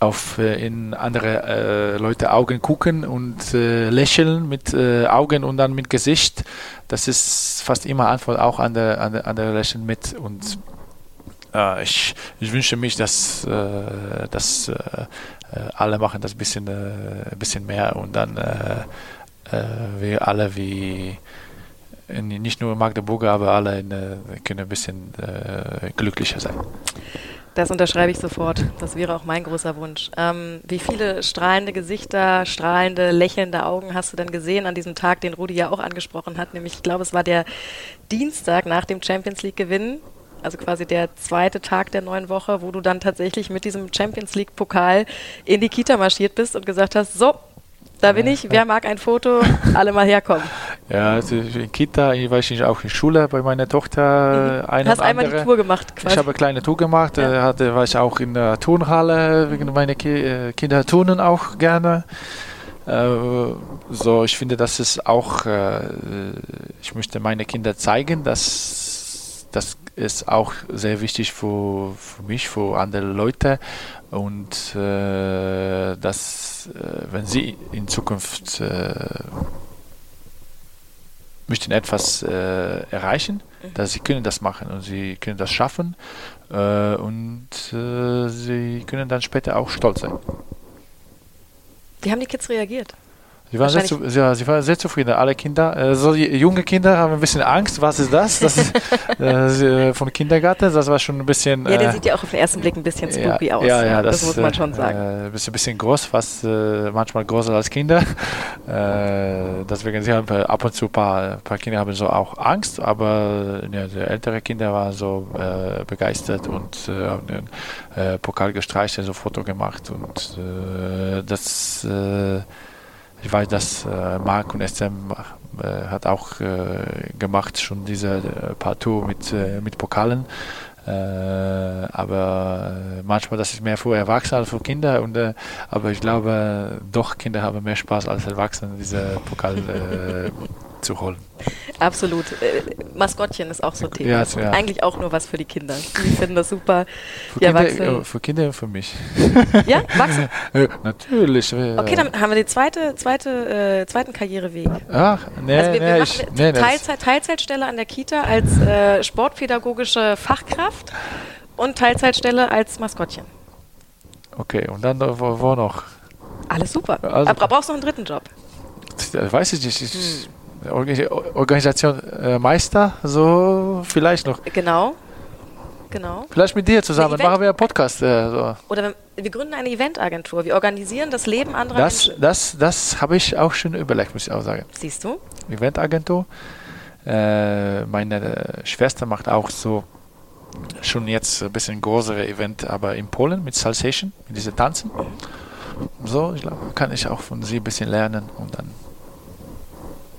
auf äh, in andere Leute Augen gucken und lächeln mit Augen und dann mit Gesicht, das ist fast immer Antwort auch an der, an der, an der Lächeln mit und ich, ich wünsche mich, dass, dass äh, alle machen das ein bisschen, ein äh, bisschen mehr und dann äh, wir alle wie nicht nur Magdeburger, aber alle können ein bisschen glücklicher sein. Das unterschreibe ich sofort. Das wäre auch mein großer Wunsch. Ähm, wie viele strahlende Gesichter, strahlende, lächelnde Augen hast du denn gesehen an diesem Tag, den Rudi ja auch angesprochen hat? Nämlich, ich glaube, es war der Dienstag nach dem Champions League-Gewinn also quasi der zweite Tag der neuen Woche, wo du dann tatsächlich mit diesem Champions League Pokal in die Kita marschiert bist und gesagt hast, so, da bin ich, wer mag ein Foto, (laughs) alle mal herkommen. Ja, also in Kita, ich war ich auch in Schule bei meiner Tochter. Mhm. Eine Hast einmal andere. die Tour gemacht quasi. Ich habe eine kleine Tour gemacht, ja. hatte, war ich auch in der Turnhalle, wegen meiner Ki äh, Kinder turnen auch gerne. Äh, so, ich finde, das ist auch, äh, ich möchte meine Kinder zeigen, dass das ist auch sehr wichtig für, für mich, für andere Leute. Und äh, dass, äh, wenn sie in Zukunft äh, möchten etwas äh, erreichen, mhm. dass sie können das machen und sie können das schaffen äh, und äh, sie können dann später auch stolz sein. Wie haben die Kids reagiert? Sie waren, sehr, ja, sie waren sehr zufrieden, alle Kinder. Äh, so junge Kinder haben ein bisschen Angst. Was ist das? Das (laughs) ist äh, von Kindergarten. Das war schon ein bisschen. Ja, der äh, sieht ja auch auf den ersten Blick ein bisschen spooky ja, aus. Ja, ja, das, das muss man schon sagen. Ein bisschen, bisschen groß, fast manchmal größer als Kinder. (laughs) deswegen sie haben ab und zu ein paar, paar Kinder haben so auch Angst, aber ja, die ältere Kinder waren so begeistert und haben den Pokal gestreichelt, so Foto gemacht und das ich weiß, dass äh, Marc und SM äh, hat auch äh, gemacht schon diese äh, Partout mit, äh, mit Pokalen. Äh, aber manchmal das ist mehr für Erwachsene als für Kinder. Und, aber ich glaube, doch Kinder haben mehr Spaß als Erwachsene, diese Pokal zu holen. Absolut. Äh, Maskottchen ist auch so ein Thema. Ja, ja. Eigentlich auch nur was für die Kinder. Die finden das super. Für, Kinder, Erwachsenen. für Kinder und für mich. (laughs) Ja, wachsen? (laughs) Natürlich. Okay, dann haben wir den zweite, zweite, äh, zweiten Karriereweg. Ach, nee, also wir, nee, wir ich, nee, Teilzeit, Teilzeitstelle an der Kita als äh, sportpädagogische Fachkraft und Teilzeitstelle als Maskottchen. Okay, und dann wo, wo noch? Alles super. Also, Aber brauchst du noch einen dritten Job? Weiß ich nicht. Ich, hm. Organisation äh, Meister, so vielleicht noch. Genau. Genau. Vielleicht mit dir zusammen machen wir einen Podcast. Äh, so. Oder wir, wir, gründen eine Eventagentur. Wir organisieren das Leben anderer das, Menschen. Das, das habe ich auch schon überlegt, muss ich auch sagen. Siehst du? Eventagentur. Äh, meine Schwester macht auch so schon jetzt ein bisschen größere Event, aber in Polen mit Salsation, mit diesen Tanzen. So, ich glaube, kann ich auch von sie ein bisschen lernen und dann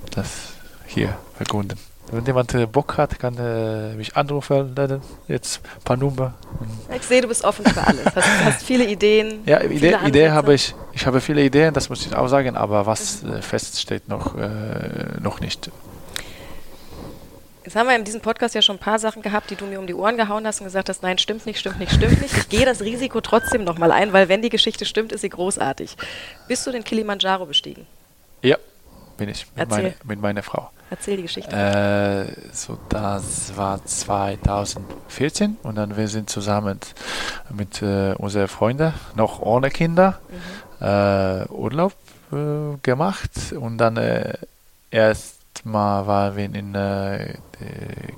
das hier vergründen. Wenn jemand äh, Bock hat, kann äh, mich anrufen, dann jetzt ein paar Nummer. Ich sehe, du bist offen für alles. Hast, hast viele Ideen. Ja, Idee, Idee habe ich. Ich habe viele Ideen, das muss ich auch sagen, aber was mhm. äh, fest steht noch, äh, noch nicht. Jetzt haben wir in diesem Podcast ja schon ein paar Sachen gehabt, die du mir um die Ohren gehauen hast und gesagt hast, nein, stimmt nicht, stimmt nicht, stimmt nicht. Ich gehe das Risiko trotzdem nochmal ein, weil wenn die Geschichte stimmt, ist sie großartig. Bist du den Kilimanjaro bestiegen? Ja, bin ich. Mit, meine, mit meiner Frau. Erzähl die Geschichte. Äh, so, das war 2014 und dann wir sind zusammen mit äh, unseren Freunden, noch ohne Kinder, mhm. äh, Urlaub äh, gemacht und dann äh, erst mal waren wir in äh,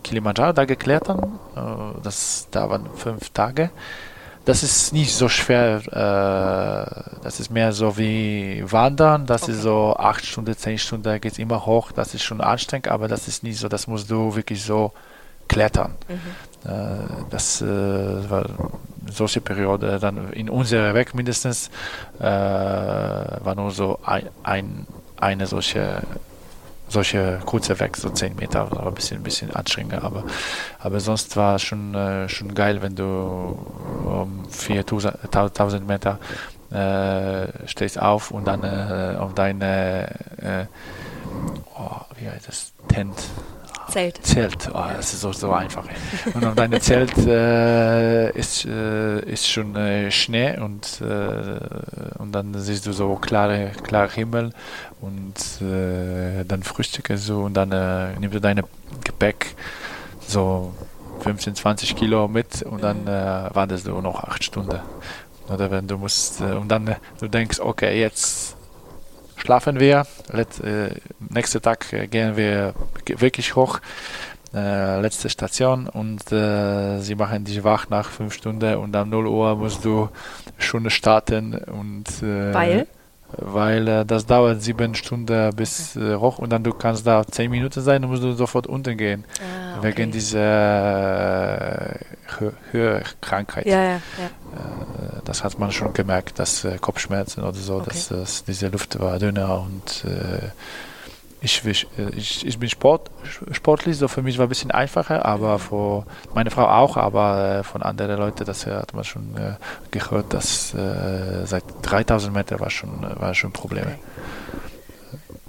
Kilimanjaro da geklettert. Äh, das, da waren fünf Tage. Das ist nicht so schwer. Äh, das ist mehr so wie Wandern. Das okay. ist so acht Stunden, zehn Stunden, da geht es immer hoch. Das ist schon anstrengend, aber das ist nicht so, das musst du wirklich so klettern. Mhm. Äh, das äh, war solche Periode, dann in unserer Weg mindestens, äh, war nur so ein, ein eine solche solche kurze Weg, so 10 Meter, aber ein bisschen, ein bisschen anstrengender. Aber, aber sonst war es schon, äh, schon geil, wenn du um 4000 Meter äh, stehst auf und dann äh, auf deine, äh, oh, wie heißt das, Tent, Zelt. Zelt, oh, das ist so, so einfach. Und auf deinem Zelt äh, ist, äh, ist schon äh, Schnee und, äh, und dann siehst du so klare, klare Himmel und äh, dann frühstückst du und dann äh, nimmst du dein Gepäck so 15, 20 Kilo mit und dann wartest du noch acht Stunden. Oder wenn du musst, und dann du denkst, okay, jetzt schlafen wir. Let, äh, nächsten Tag äh, gehen wir wirklich hoch. Äh, letzte Station und äh, sie machen dich wach nach fünf Stunden und um 0 Uhr musst du schon starten und äh, weil weil äh, das dauert sieben Stunden bis äh, hoch und dann du kannst da zehn Minuten sein und musst du sofort unten gehen ah, okay. wegen dieser äh, Höhekrankheit. Ja, ja, ja. Äh, das hat man schon gemerkt, dass äh, Kopfschmerzen oder so, okay. dass, dass, diese Luft war dünner und äh, ich, ich, ich, bin Sport, sportlich, so für mich war ein bisschen einfacher, aber für meine Frau auch, aber von anderen Leuten, das hat man schon gehört, dass seit 3000 Metern war schon, war schon Probleme.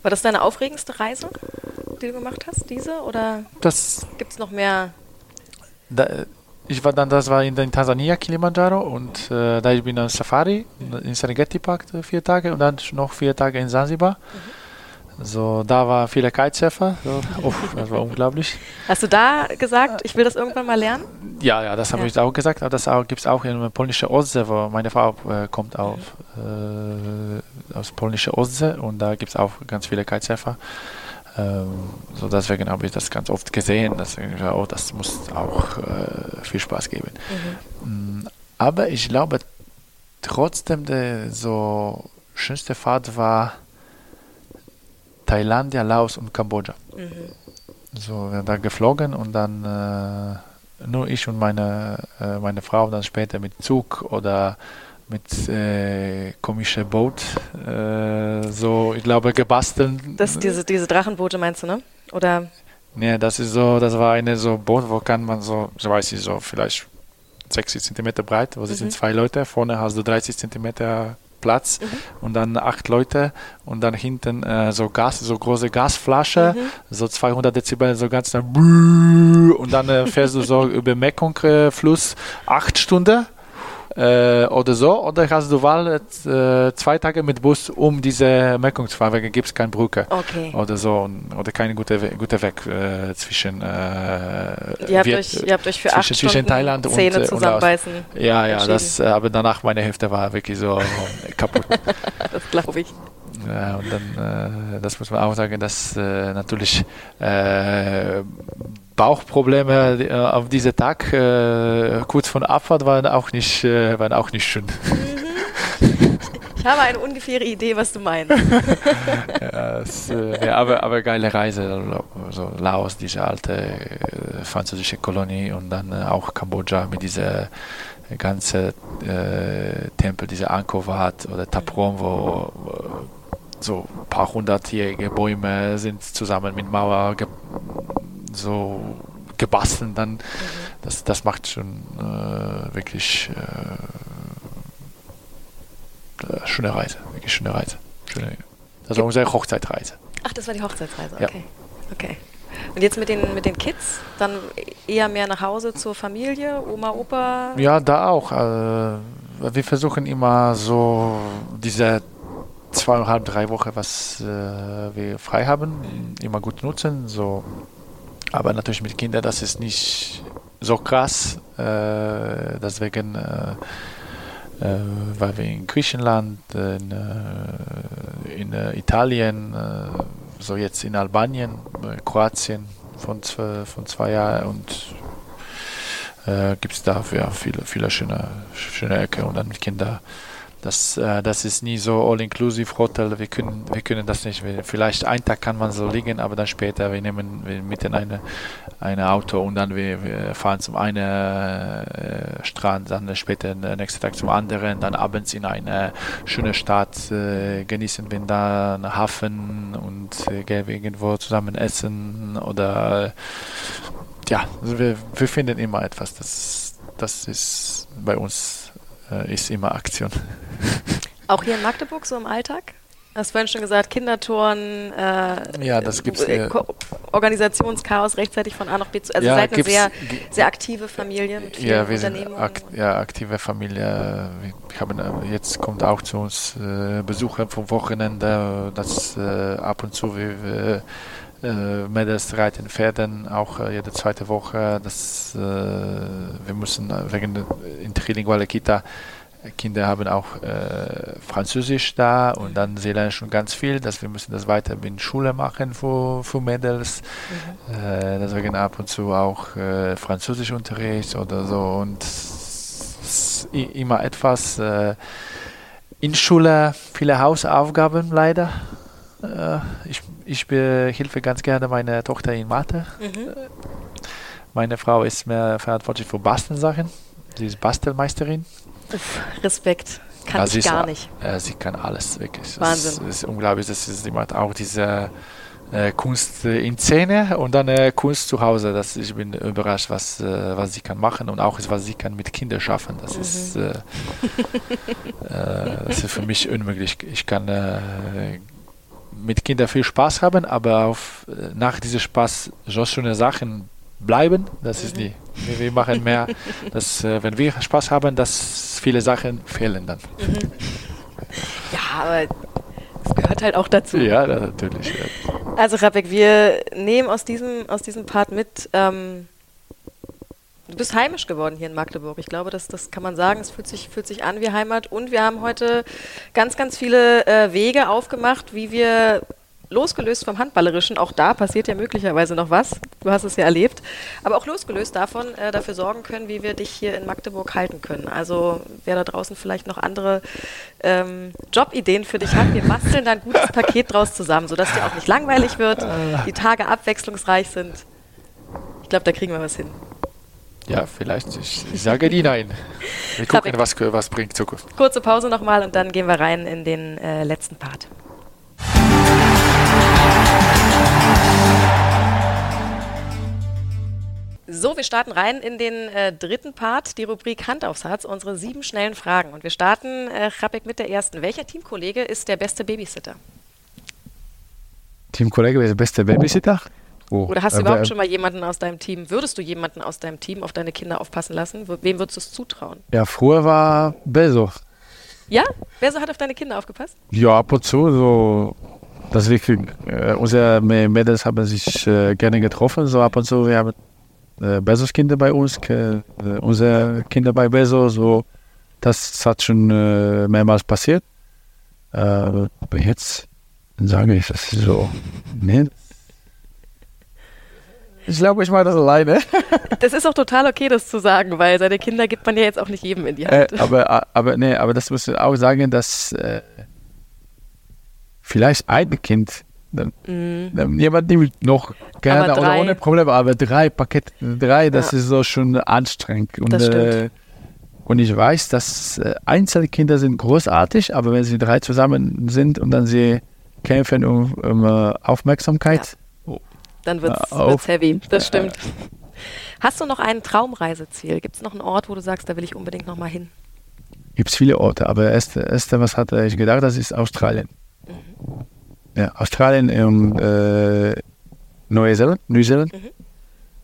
War das deine aufregendste Reise, die du gemacht hast, diese? Oder gibt es noch mehr? Da, ich war dann, das war in, in Tansania, Kilimanjaro, und äh, da ich bin dann Safari in Serengeti Park vier Tage und dann noch vier Tage in Zanzibar. Mhm. So, da war viele Kitesurfer. So, oh, das war unglaublich. Hast du da gesagt, ich will das irgendwann mal lernen? Ja, ja, das habe ja. ich auch gesagt. Aber das gibt es auch in der polnischen Ostsee, wo meine Frau äh, kommt auf, äh, aus polnischer Ostsee und da gibt es auch ganz viele Kitesurfer. Ähm, so deswegen habe ich das ganz oft gesehen, ich, oh, das muss auch äh, viel Spaß geben. Mhm. Mm, aber ich glaube trotzdem der so schönste Fahrt war Thailand, Laos und Kambodscha. Mhm. So, wir sind da geflogen und dann äh, nur ich und meine, äh, meine Frau dann später mit Zug oder mit äh, komischer Boot, äh, so, ich glaube, gebastelt. Das, diese, diese Drachenboote meinst du, ne? Oder? Nee, das ist so, das war eine so Boot, wo kann man so, so weiß ich, so vielleicht 60 Zentimeter breit, wo mhm. sind zwei Leute, vorne hast du 30 Zentimeter Platz mhm. und dann acht Leute und dann hinten äh, so Gas, so große Gasflasche, mhm. so 200 Dezibel, so ganz dann (laughs) und dann äh, fährst du so (laughs) über Mekong-Fluss acht Stunden äh, oder so. Oder hast du Wahl äh, zwei Tage mit Bus um diese Mekong zu fahren, weil gibt es keine Brücke okay. oder so oder keine gute, gute Weg äh, zwischen, äh, ihr, habt euch, ihr habt euch für acht zwischen Thailand Zähne und, zusammenbeißen. Und ja, ja, das, äh, aber danach meine Hälfte war wirklich so kaputt. (laughs) das glaube ich. Ja, und dann, äh, das muss man auch sagen, dass äh, natürlich äh, Bauchprobleme äh, auf diesem Tag äh, kurz vor Abfahrt waren auch nicht, äh, waren auch nicht schön. Mhm. Ich habe eine ungefähre Idee, was du meinst. (laughs) ja, das, ja, aber, aber geile Reise, so Laos, diese alte französische Kolonie und dann auch Kambodscha mit dieser ganze äh, Tempel, dieser Angkor Wat oder Taprom, wo, wo so ein paar hundertjährige Bäume sind zusammen mit Mauer so gebastelt. Dann, mhm. das, das macht schon äh, wirklich äh, äh, schöne Reise, wirklich schöne Reise. Schöne, das war unsere Hochzeitreise. Ach, das war die Hochzeitsreise, okay. Ja. okay. Und jetzt mit den, mit den Kids, dann eher mehr nach Hause zur Familie, Oma, Opa? Ja, da auch. Äh, wir versuchen immer so diese zweieinhalb, drei Wochen, was äh, wir frei haben, immer gut nutzen. So. Aber natürlich mit Kindern, das ist nicht so krass. Äh, deswegen, äh, äh weil wir in Griechenland, in, äh, in äh, Italien, so jetzt in Albanien, Kroatien von zwei, von zwei Jahren und gibt es dafür viele, viele schöne, schöne Ecke und dann mit Kindern das, äh, das ist nie so all-inclusive Hotel. Wir können, wir können das nicht. Vielleicht einen Tag kann man so liegen, aber dann später, wir nehmen wir mit in eine, ein Auto und dann wir, wir fahren zum einen äh, Strand, dann später den nächsten Tag zum anderen, dann abends in eine schöne Stadt äh, genießen wir da einen Hafen und äh, gehen wir irgendwo zusammen essen oder ja, also wir, wir finden immer etwas. Das, das ist bei uns äh, ist immer Aktion. (laughs) Auch hier in Magdeburg so im Alltag? Hast vorhin schon gesagt, Kindertoren, äh, ja, das gibt's, äh, Organisationschaos rechtzeitig von A nach B zu. Also ja, seid eine sehr, sehr aktive Familie mit vielen ja, wir Sind akt, ja, aktive Familie. Wir haben, äh, jetzt kommt auch zu uns äh, Besucher vom Wochenende, das äh, ab und zu wir äh, Mädels reiten Pferden auch äh, jede zweite Woche. Das, äh, wir müssen wegen der in Trilinguale Kita Kinder haben auch äh, Französisch da und dann sie lernen schon ganz viel, dass wir müssen das weiter in Schule machen für, für Mädels. Mhm. Äh, deswegen ab und zu auch äh, Französischunterricht oder so und immer etwas. Äh, in Schule viele Hausaufgaben leider. Äh, ich, ich helfe ganz gerne meine Tochter in Mathe. Mhm. Meine Frau ist mehr verantwortlich für Bastelsachen. Sie ist Bastelmeisterin. Uff, Respekt. Kann ja, ich gar ist, nicht. Äh, sie kann alles, wirklich. Wahnsinn. Es ist unglaublich, dass sie immer auch diese äh, Kunst in Szene und dann äh, Kunst zu Hause. Das, ich bin überrascht, was, äh, was sie kann machen und auch was sie kann mit Kindern schaffen. Das, mhm. ist, äh, äh, das ist für mich unmöglich. Ich kann mit Kindern viel Spaß haben, aber auf, äh, nach diesem Spaß so schöne Sachen bleiben, das ist nie. Wir, wir machen mehr, (laughs) dass, äh, wenn wir Spaß haben, dass viele Sachen fehlen dann. (laughs) Ja, aber das gehört halt auch dazu. Ja, natürlich. Ja. Also Rabek, wir nehmen aus diesem, aus diesem Part mit, ähm, Du bist heimisch geworden hier in Magdeburg. Ich glaube, das, das kann man sagen. Es fühlt sich, fühlt sich an wie Heimat. Und wir haben heute ganz, ganz viele äh, Wege aufgemacht, wie wir losgelöst vom Handballerischen, auch da passiert ja möglicherweise noch was, du hast es ja erlebt, aber auch losgelöst davon äh, dafür sorgen können, wie wir dich hier in Magdeburg halten können. Also wer da draußen vielleicht noch andere ähm, Jobideen für dich hat, wir basteln da ein gutes (laughs) Paket draus zusammen, sodass dir auch nicht langweilig wird, die Tage abwechslungsreich sind. Ich glaube, da kriegen wir was hin. Ja, vielleicht. Ich, ich sage die nein. (laughs) Wir gucken, was, was bringt Zukunft. Kurze Pause nochmal und dann gehen wir rein in den äh, letzten Part. So, wir starten rein in den äh, dritten Part, die Rubrik Hand aufs Herz, unsere sieben schnellen Fragen. Und wir starten, äh, mit der ersten. Welcher Teamkollege ist der beste Babysitter? Teamkollege ist der beste Babysitter? Oh, Oder hast du überhaupt schon mal jemanden aus deinem Team, würdest du jemanden aus deinem Team auf deine Kinder aufpassen lassen? Wem würdest du es zutrauen? Ja, früher war Beso. Ja? Beso hat auf deine Kinder aufgepasst? Ja, ab und zu. So, das wirklich, äh, unsere Mädels haben sich äh, gerne getroffen. So ab und zu, wir haben äh, Bezos Kinder bei uns, äh, unsere Kinder bei Beso. So, das hat schon äh, mehrmals passiert. Äh, aber jetzt sage ich, das so, nee, ich glaube, ich mache das alleine. (laughs) Das ist auch total okay, das zu sagen, weil seine Kinder gibt man ja jetzt auch nicht jedem in die Hand. Äh, aber, aber, nee, aber das muss ich auch sagen, dass äh, vielleicht ein Kind, dann, dann jemand nimmt noch gerne oder ohne Probleme, aber drei Pakete, drei, das ja. ist so schon anstrengend. Und, das stimmt. Äh, und ich weiß, dass äh, Einzelkinder sind großartig, aber wenn sie drei zusammen sind und dann sie kämpfen um, um uh, Aufmerksamkeit, ja dann wird es heavy. Das stimmt. Hast du noch ein Traumreiseziel? Gibt es noch einen Ort, wo du sagst, da will ich unbedingt noch mal hin? Gibt es viele Orte, aber das erste, was hatte ich gedacht, das ist Australien. Mhm. Ja, Australien und äh, Neuseeland, Neuseeland. Mhm.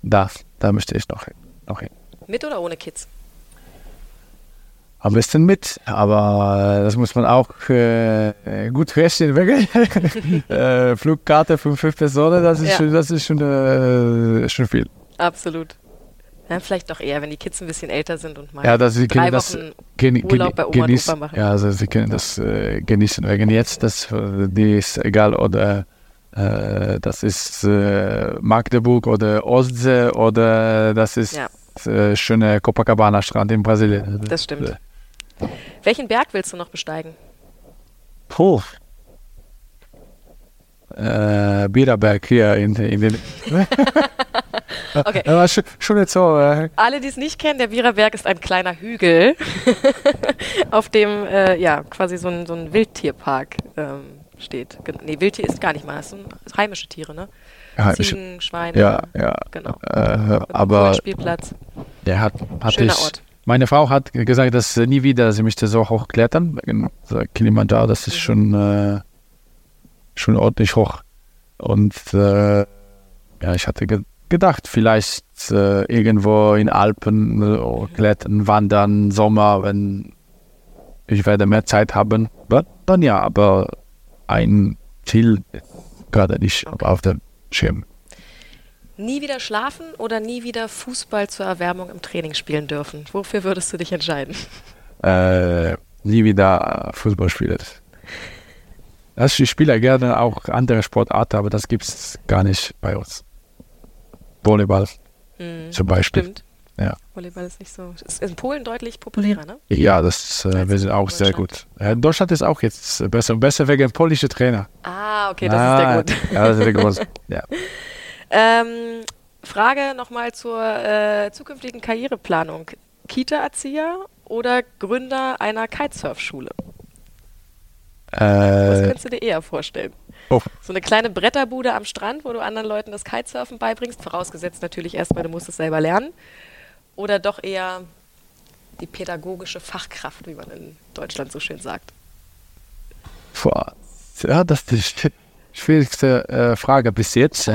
Da, da müsste ich noch hin, noch hin. Mit oder ohne Kids? Am besten mit, aber das muss man auch äh, gut rechnen. (laughs) äh, Flugkarte für fünf Personen, das ist ja. schon, das ist schon, äh, schon viel. Absolut. Ja, vielleicht doch eher, wenn die Kids ein bisschen älter sind und mal ja, dass sie drei das gen Urlaub bei Oma genießen, und Opa machen. Ja, also sie können das äh, genießen. Wegen jetzt, das, die ist egal, oder äh, das ist äh, Magdeburg oder Ostsee oder das ist ja. Äh, schöne Copacabana-Strand in Brasilien. Das stimmt. Welchen Berg willst du noch besteigen? Puh. Äh, Biederberg hier in, in den. (laughs) okay. Aber schon, schon jetzt so. Äh. Alle, die es nicht kennen, der Biererberg ist ein kleiner Hügel, (laughs) auf dem äh, ja quasi so ein, so ein Wildtierpark ähm, steht. Nee, Wildtier ist gar nicht mal, das sind heimische Tiere, ne? Heimische. Ziegen, Schweine. Ja, ja. Genau. Äh, aber. Spielplatz. Der hat, hat Schöner ich, Ort. Meine Frau hat gesagt, dass nie wieder sie möchte so hoch klettern. Kilimanjaro, das ist schon, äh, schon ordentlich hoch. Und äh, ja, ich hatte ge gedacht, vielleicht äh, irgendwo in Alpen äh, klettern, wandern, Sommer, wenn ich werde mehr Zeit haben. Dann ja, aber ein Ziel gerade nicht okay. auf dem Schirm. Nie wieder schlafen oder nie wieder Fußball zur Erwärmung im Training spielen dürfen? Wofür würdest du dich entscheiden? Äh, nie wieder Fußball spielen. Also ich spiele gerne auch andere Sportarten, aber das gibt es gar nicht bei uns. Volleyball hm, zum Beispiel. Stimmt. Ja. Volleyball ist nicht so. Ist in Polen deutlich populärer, ne? Ja, das, äh, wir sind auch sehr gut. Ja, Deutschland ist auch jetzt besser und besser wegen polnischer Trainer. Ah, okay, das ah, ist der Grund. Ja, das ist der Grund. (laughs) ja. Ähm, Frage nochmal zur äh, zukünftigen Karriereplanung. Kita-Erzieher oder Gründer einer Kitesurf-Schule? Äh, Was könntest du dir eher vorstellen? Oh. So eine kleine Bretterbude am Strand, wo du anderen Leuten das Kitesurfen beibringst, vorausgesetzt natürlich erstmal, du musst es selber lernen. Oder doch eher die pädagogische Fachkraft, wie man in Deutschland so schön sagt? Boah. Ja, das ist die schwierigste äh, Frage bis jetzt.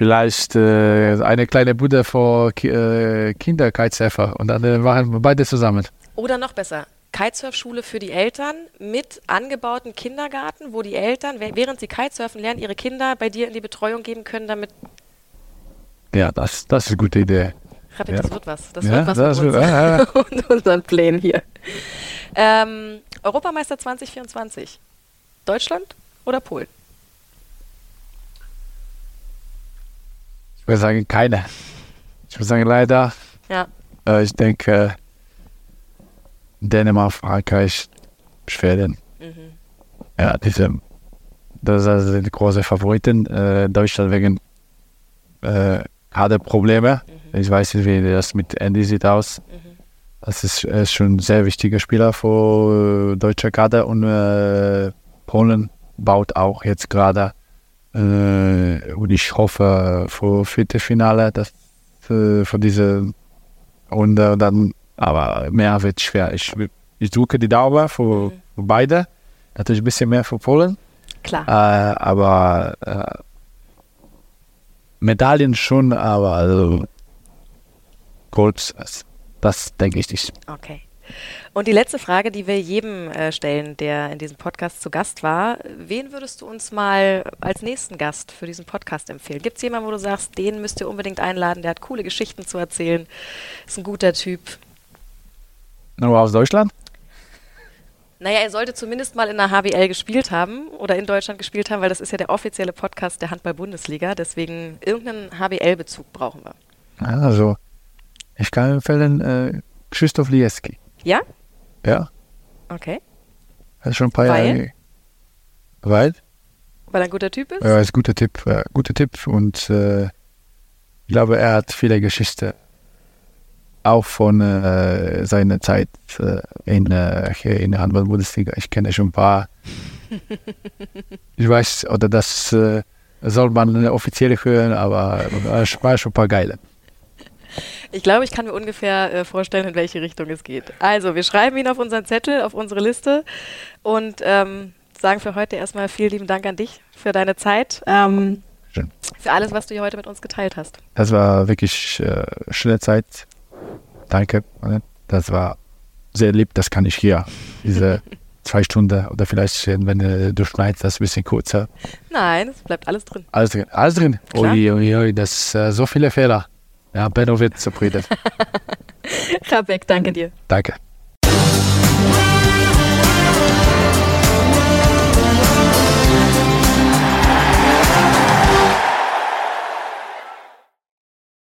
Vielleicht äh, eine kleine Bude für äh, Kinder Kitesurfer und dann äh, machen wir beide zusammen. Oder noch besser, Kitesurfschule für die Eltern mit angebauten Kindergarten, wo die Eltern, während sie Kitesurfen lernen, ihre Kinder bei dir in die Betreuung geben können, damit. Ja, das, das ist eine gute Idee. Rapid, ja. das wird was. Das ja, wird was das mit wird, uns ja, (laughs) und unseren Plänen hier. Ähm, Europameister 2024. Deutschland oder Polen? Würde sagen, keine. Ich würde sagen, leider. Ja. Äh, ich denke, Dänemark, Frankreich, Schweden. Mhm. Ja, diese, das sind die großen Favoriten. Äh, Deutschland wegen äh, hatte Probleme. Mhm. Ich weiß nicht, wie das mit Andy sieht aus. Mhm. Das ist, ist schon ein sehr wichtiger Spieler für äh, deutsche Kader und äh, Polen baut auch jetzt gerade äh, und ich hoffe für Viertelfinale, dass äh, für diese Runde dann, aber mehr wird schwer. Ich, ich drücke die Daumen für, mhm. für beide. Natürlich ein bisschen mehr für Polen. Klar. Äh, aber äh, Medaillen schon, aber also Gold, das, das denke ich nicht. Okay. Und die letzte Frage, die wir jedem äh, stellen, der in diesem Podcast zu Gast war, wen würdest du uns mal als nächsten Gast für diesen Podcast empfehlen? Gibt es jemanden, wo du sagst, den müsst ihr unbedingt einladen, der hat coole Geschichten zu erzählen, ist ein guter Typ? Nur aus Deutschland? Naja, er sollte zumindest mal in der HBL gespielt haben oder in Deutschland gespielt haben, weil das ist ja der offizielle Podcast der Handball-Bundesliga. Deswegen irgendeinen HBL-Bezug brauchen wir. Also, ich kann empfehlen äh, Krzysztof Lieski. Ja? Ja. Okay. Das ist schon ein paar Weil? Jahre. Weil? Weil er ein guter Typ ist? Ja, ist ein guter Tipp. Ja, guter Tipp und äh, ich glaube, er hat viele Geschichten auch von äh, seiner Zeit äh, in, äh, in der Handball-Bundesliga. Ich kenne schon ein paar. ich weiß, oder das äh, soll man offiziell hören, aber es war schon ein paar geile. Ich glaube, ich kann mir ungefähr äh, vorstellen, in welche Richtung es geht. Also, wir schreiben ihn auf unseren Zettel, auf unsere Liste und ähm, sagen für heute erstmal vielen lieben Dank an dich für deine Zeit. Ähm, Schön. Für alles, was du hier heute mit uns geteilt hast. Das war wirklich äh, schöne Zeit. Danke. Das war sehr lieb. Das kann ich hier. Diese (laughs) zwei Stunden oder vielleicht, wenn äh, du schneidest, das ein bisschen kurzer. Nein, es bleibt alles drin. Alles drin. Alles drin. Ui, ui, ui, das äh, so viele Fehler. Ja, Benno wird zufrieden. (laughs) Rabek, danke dir. Danke.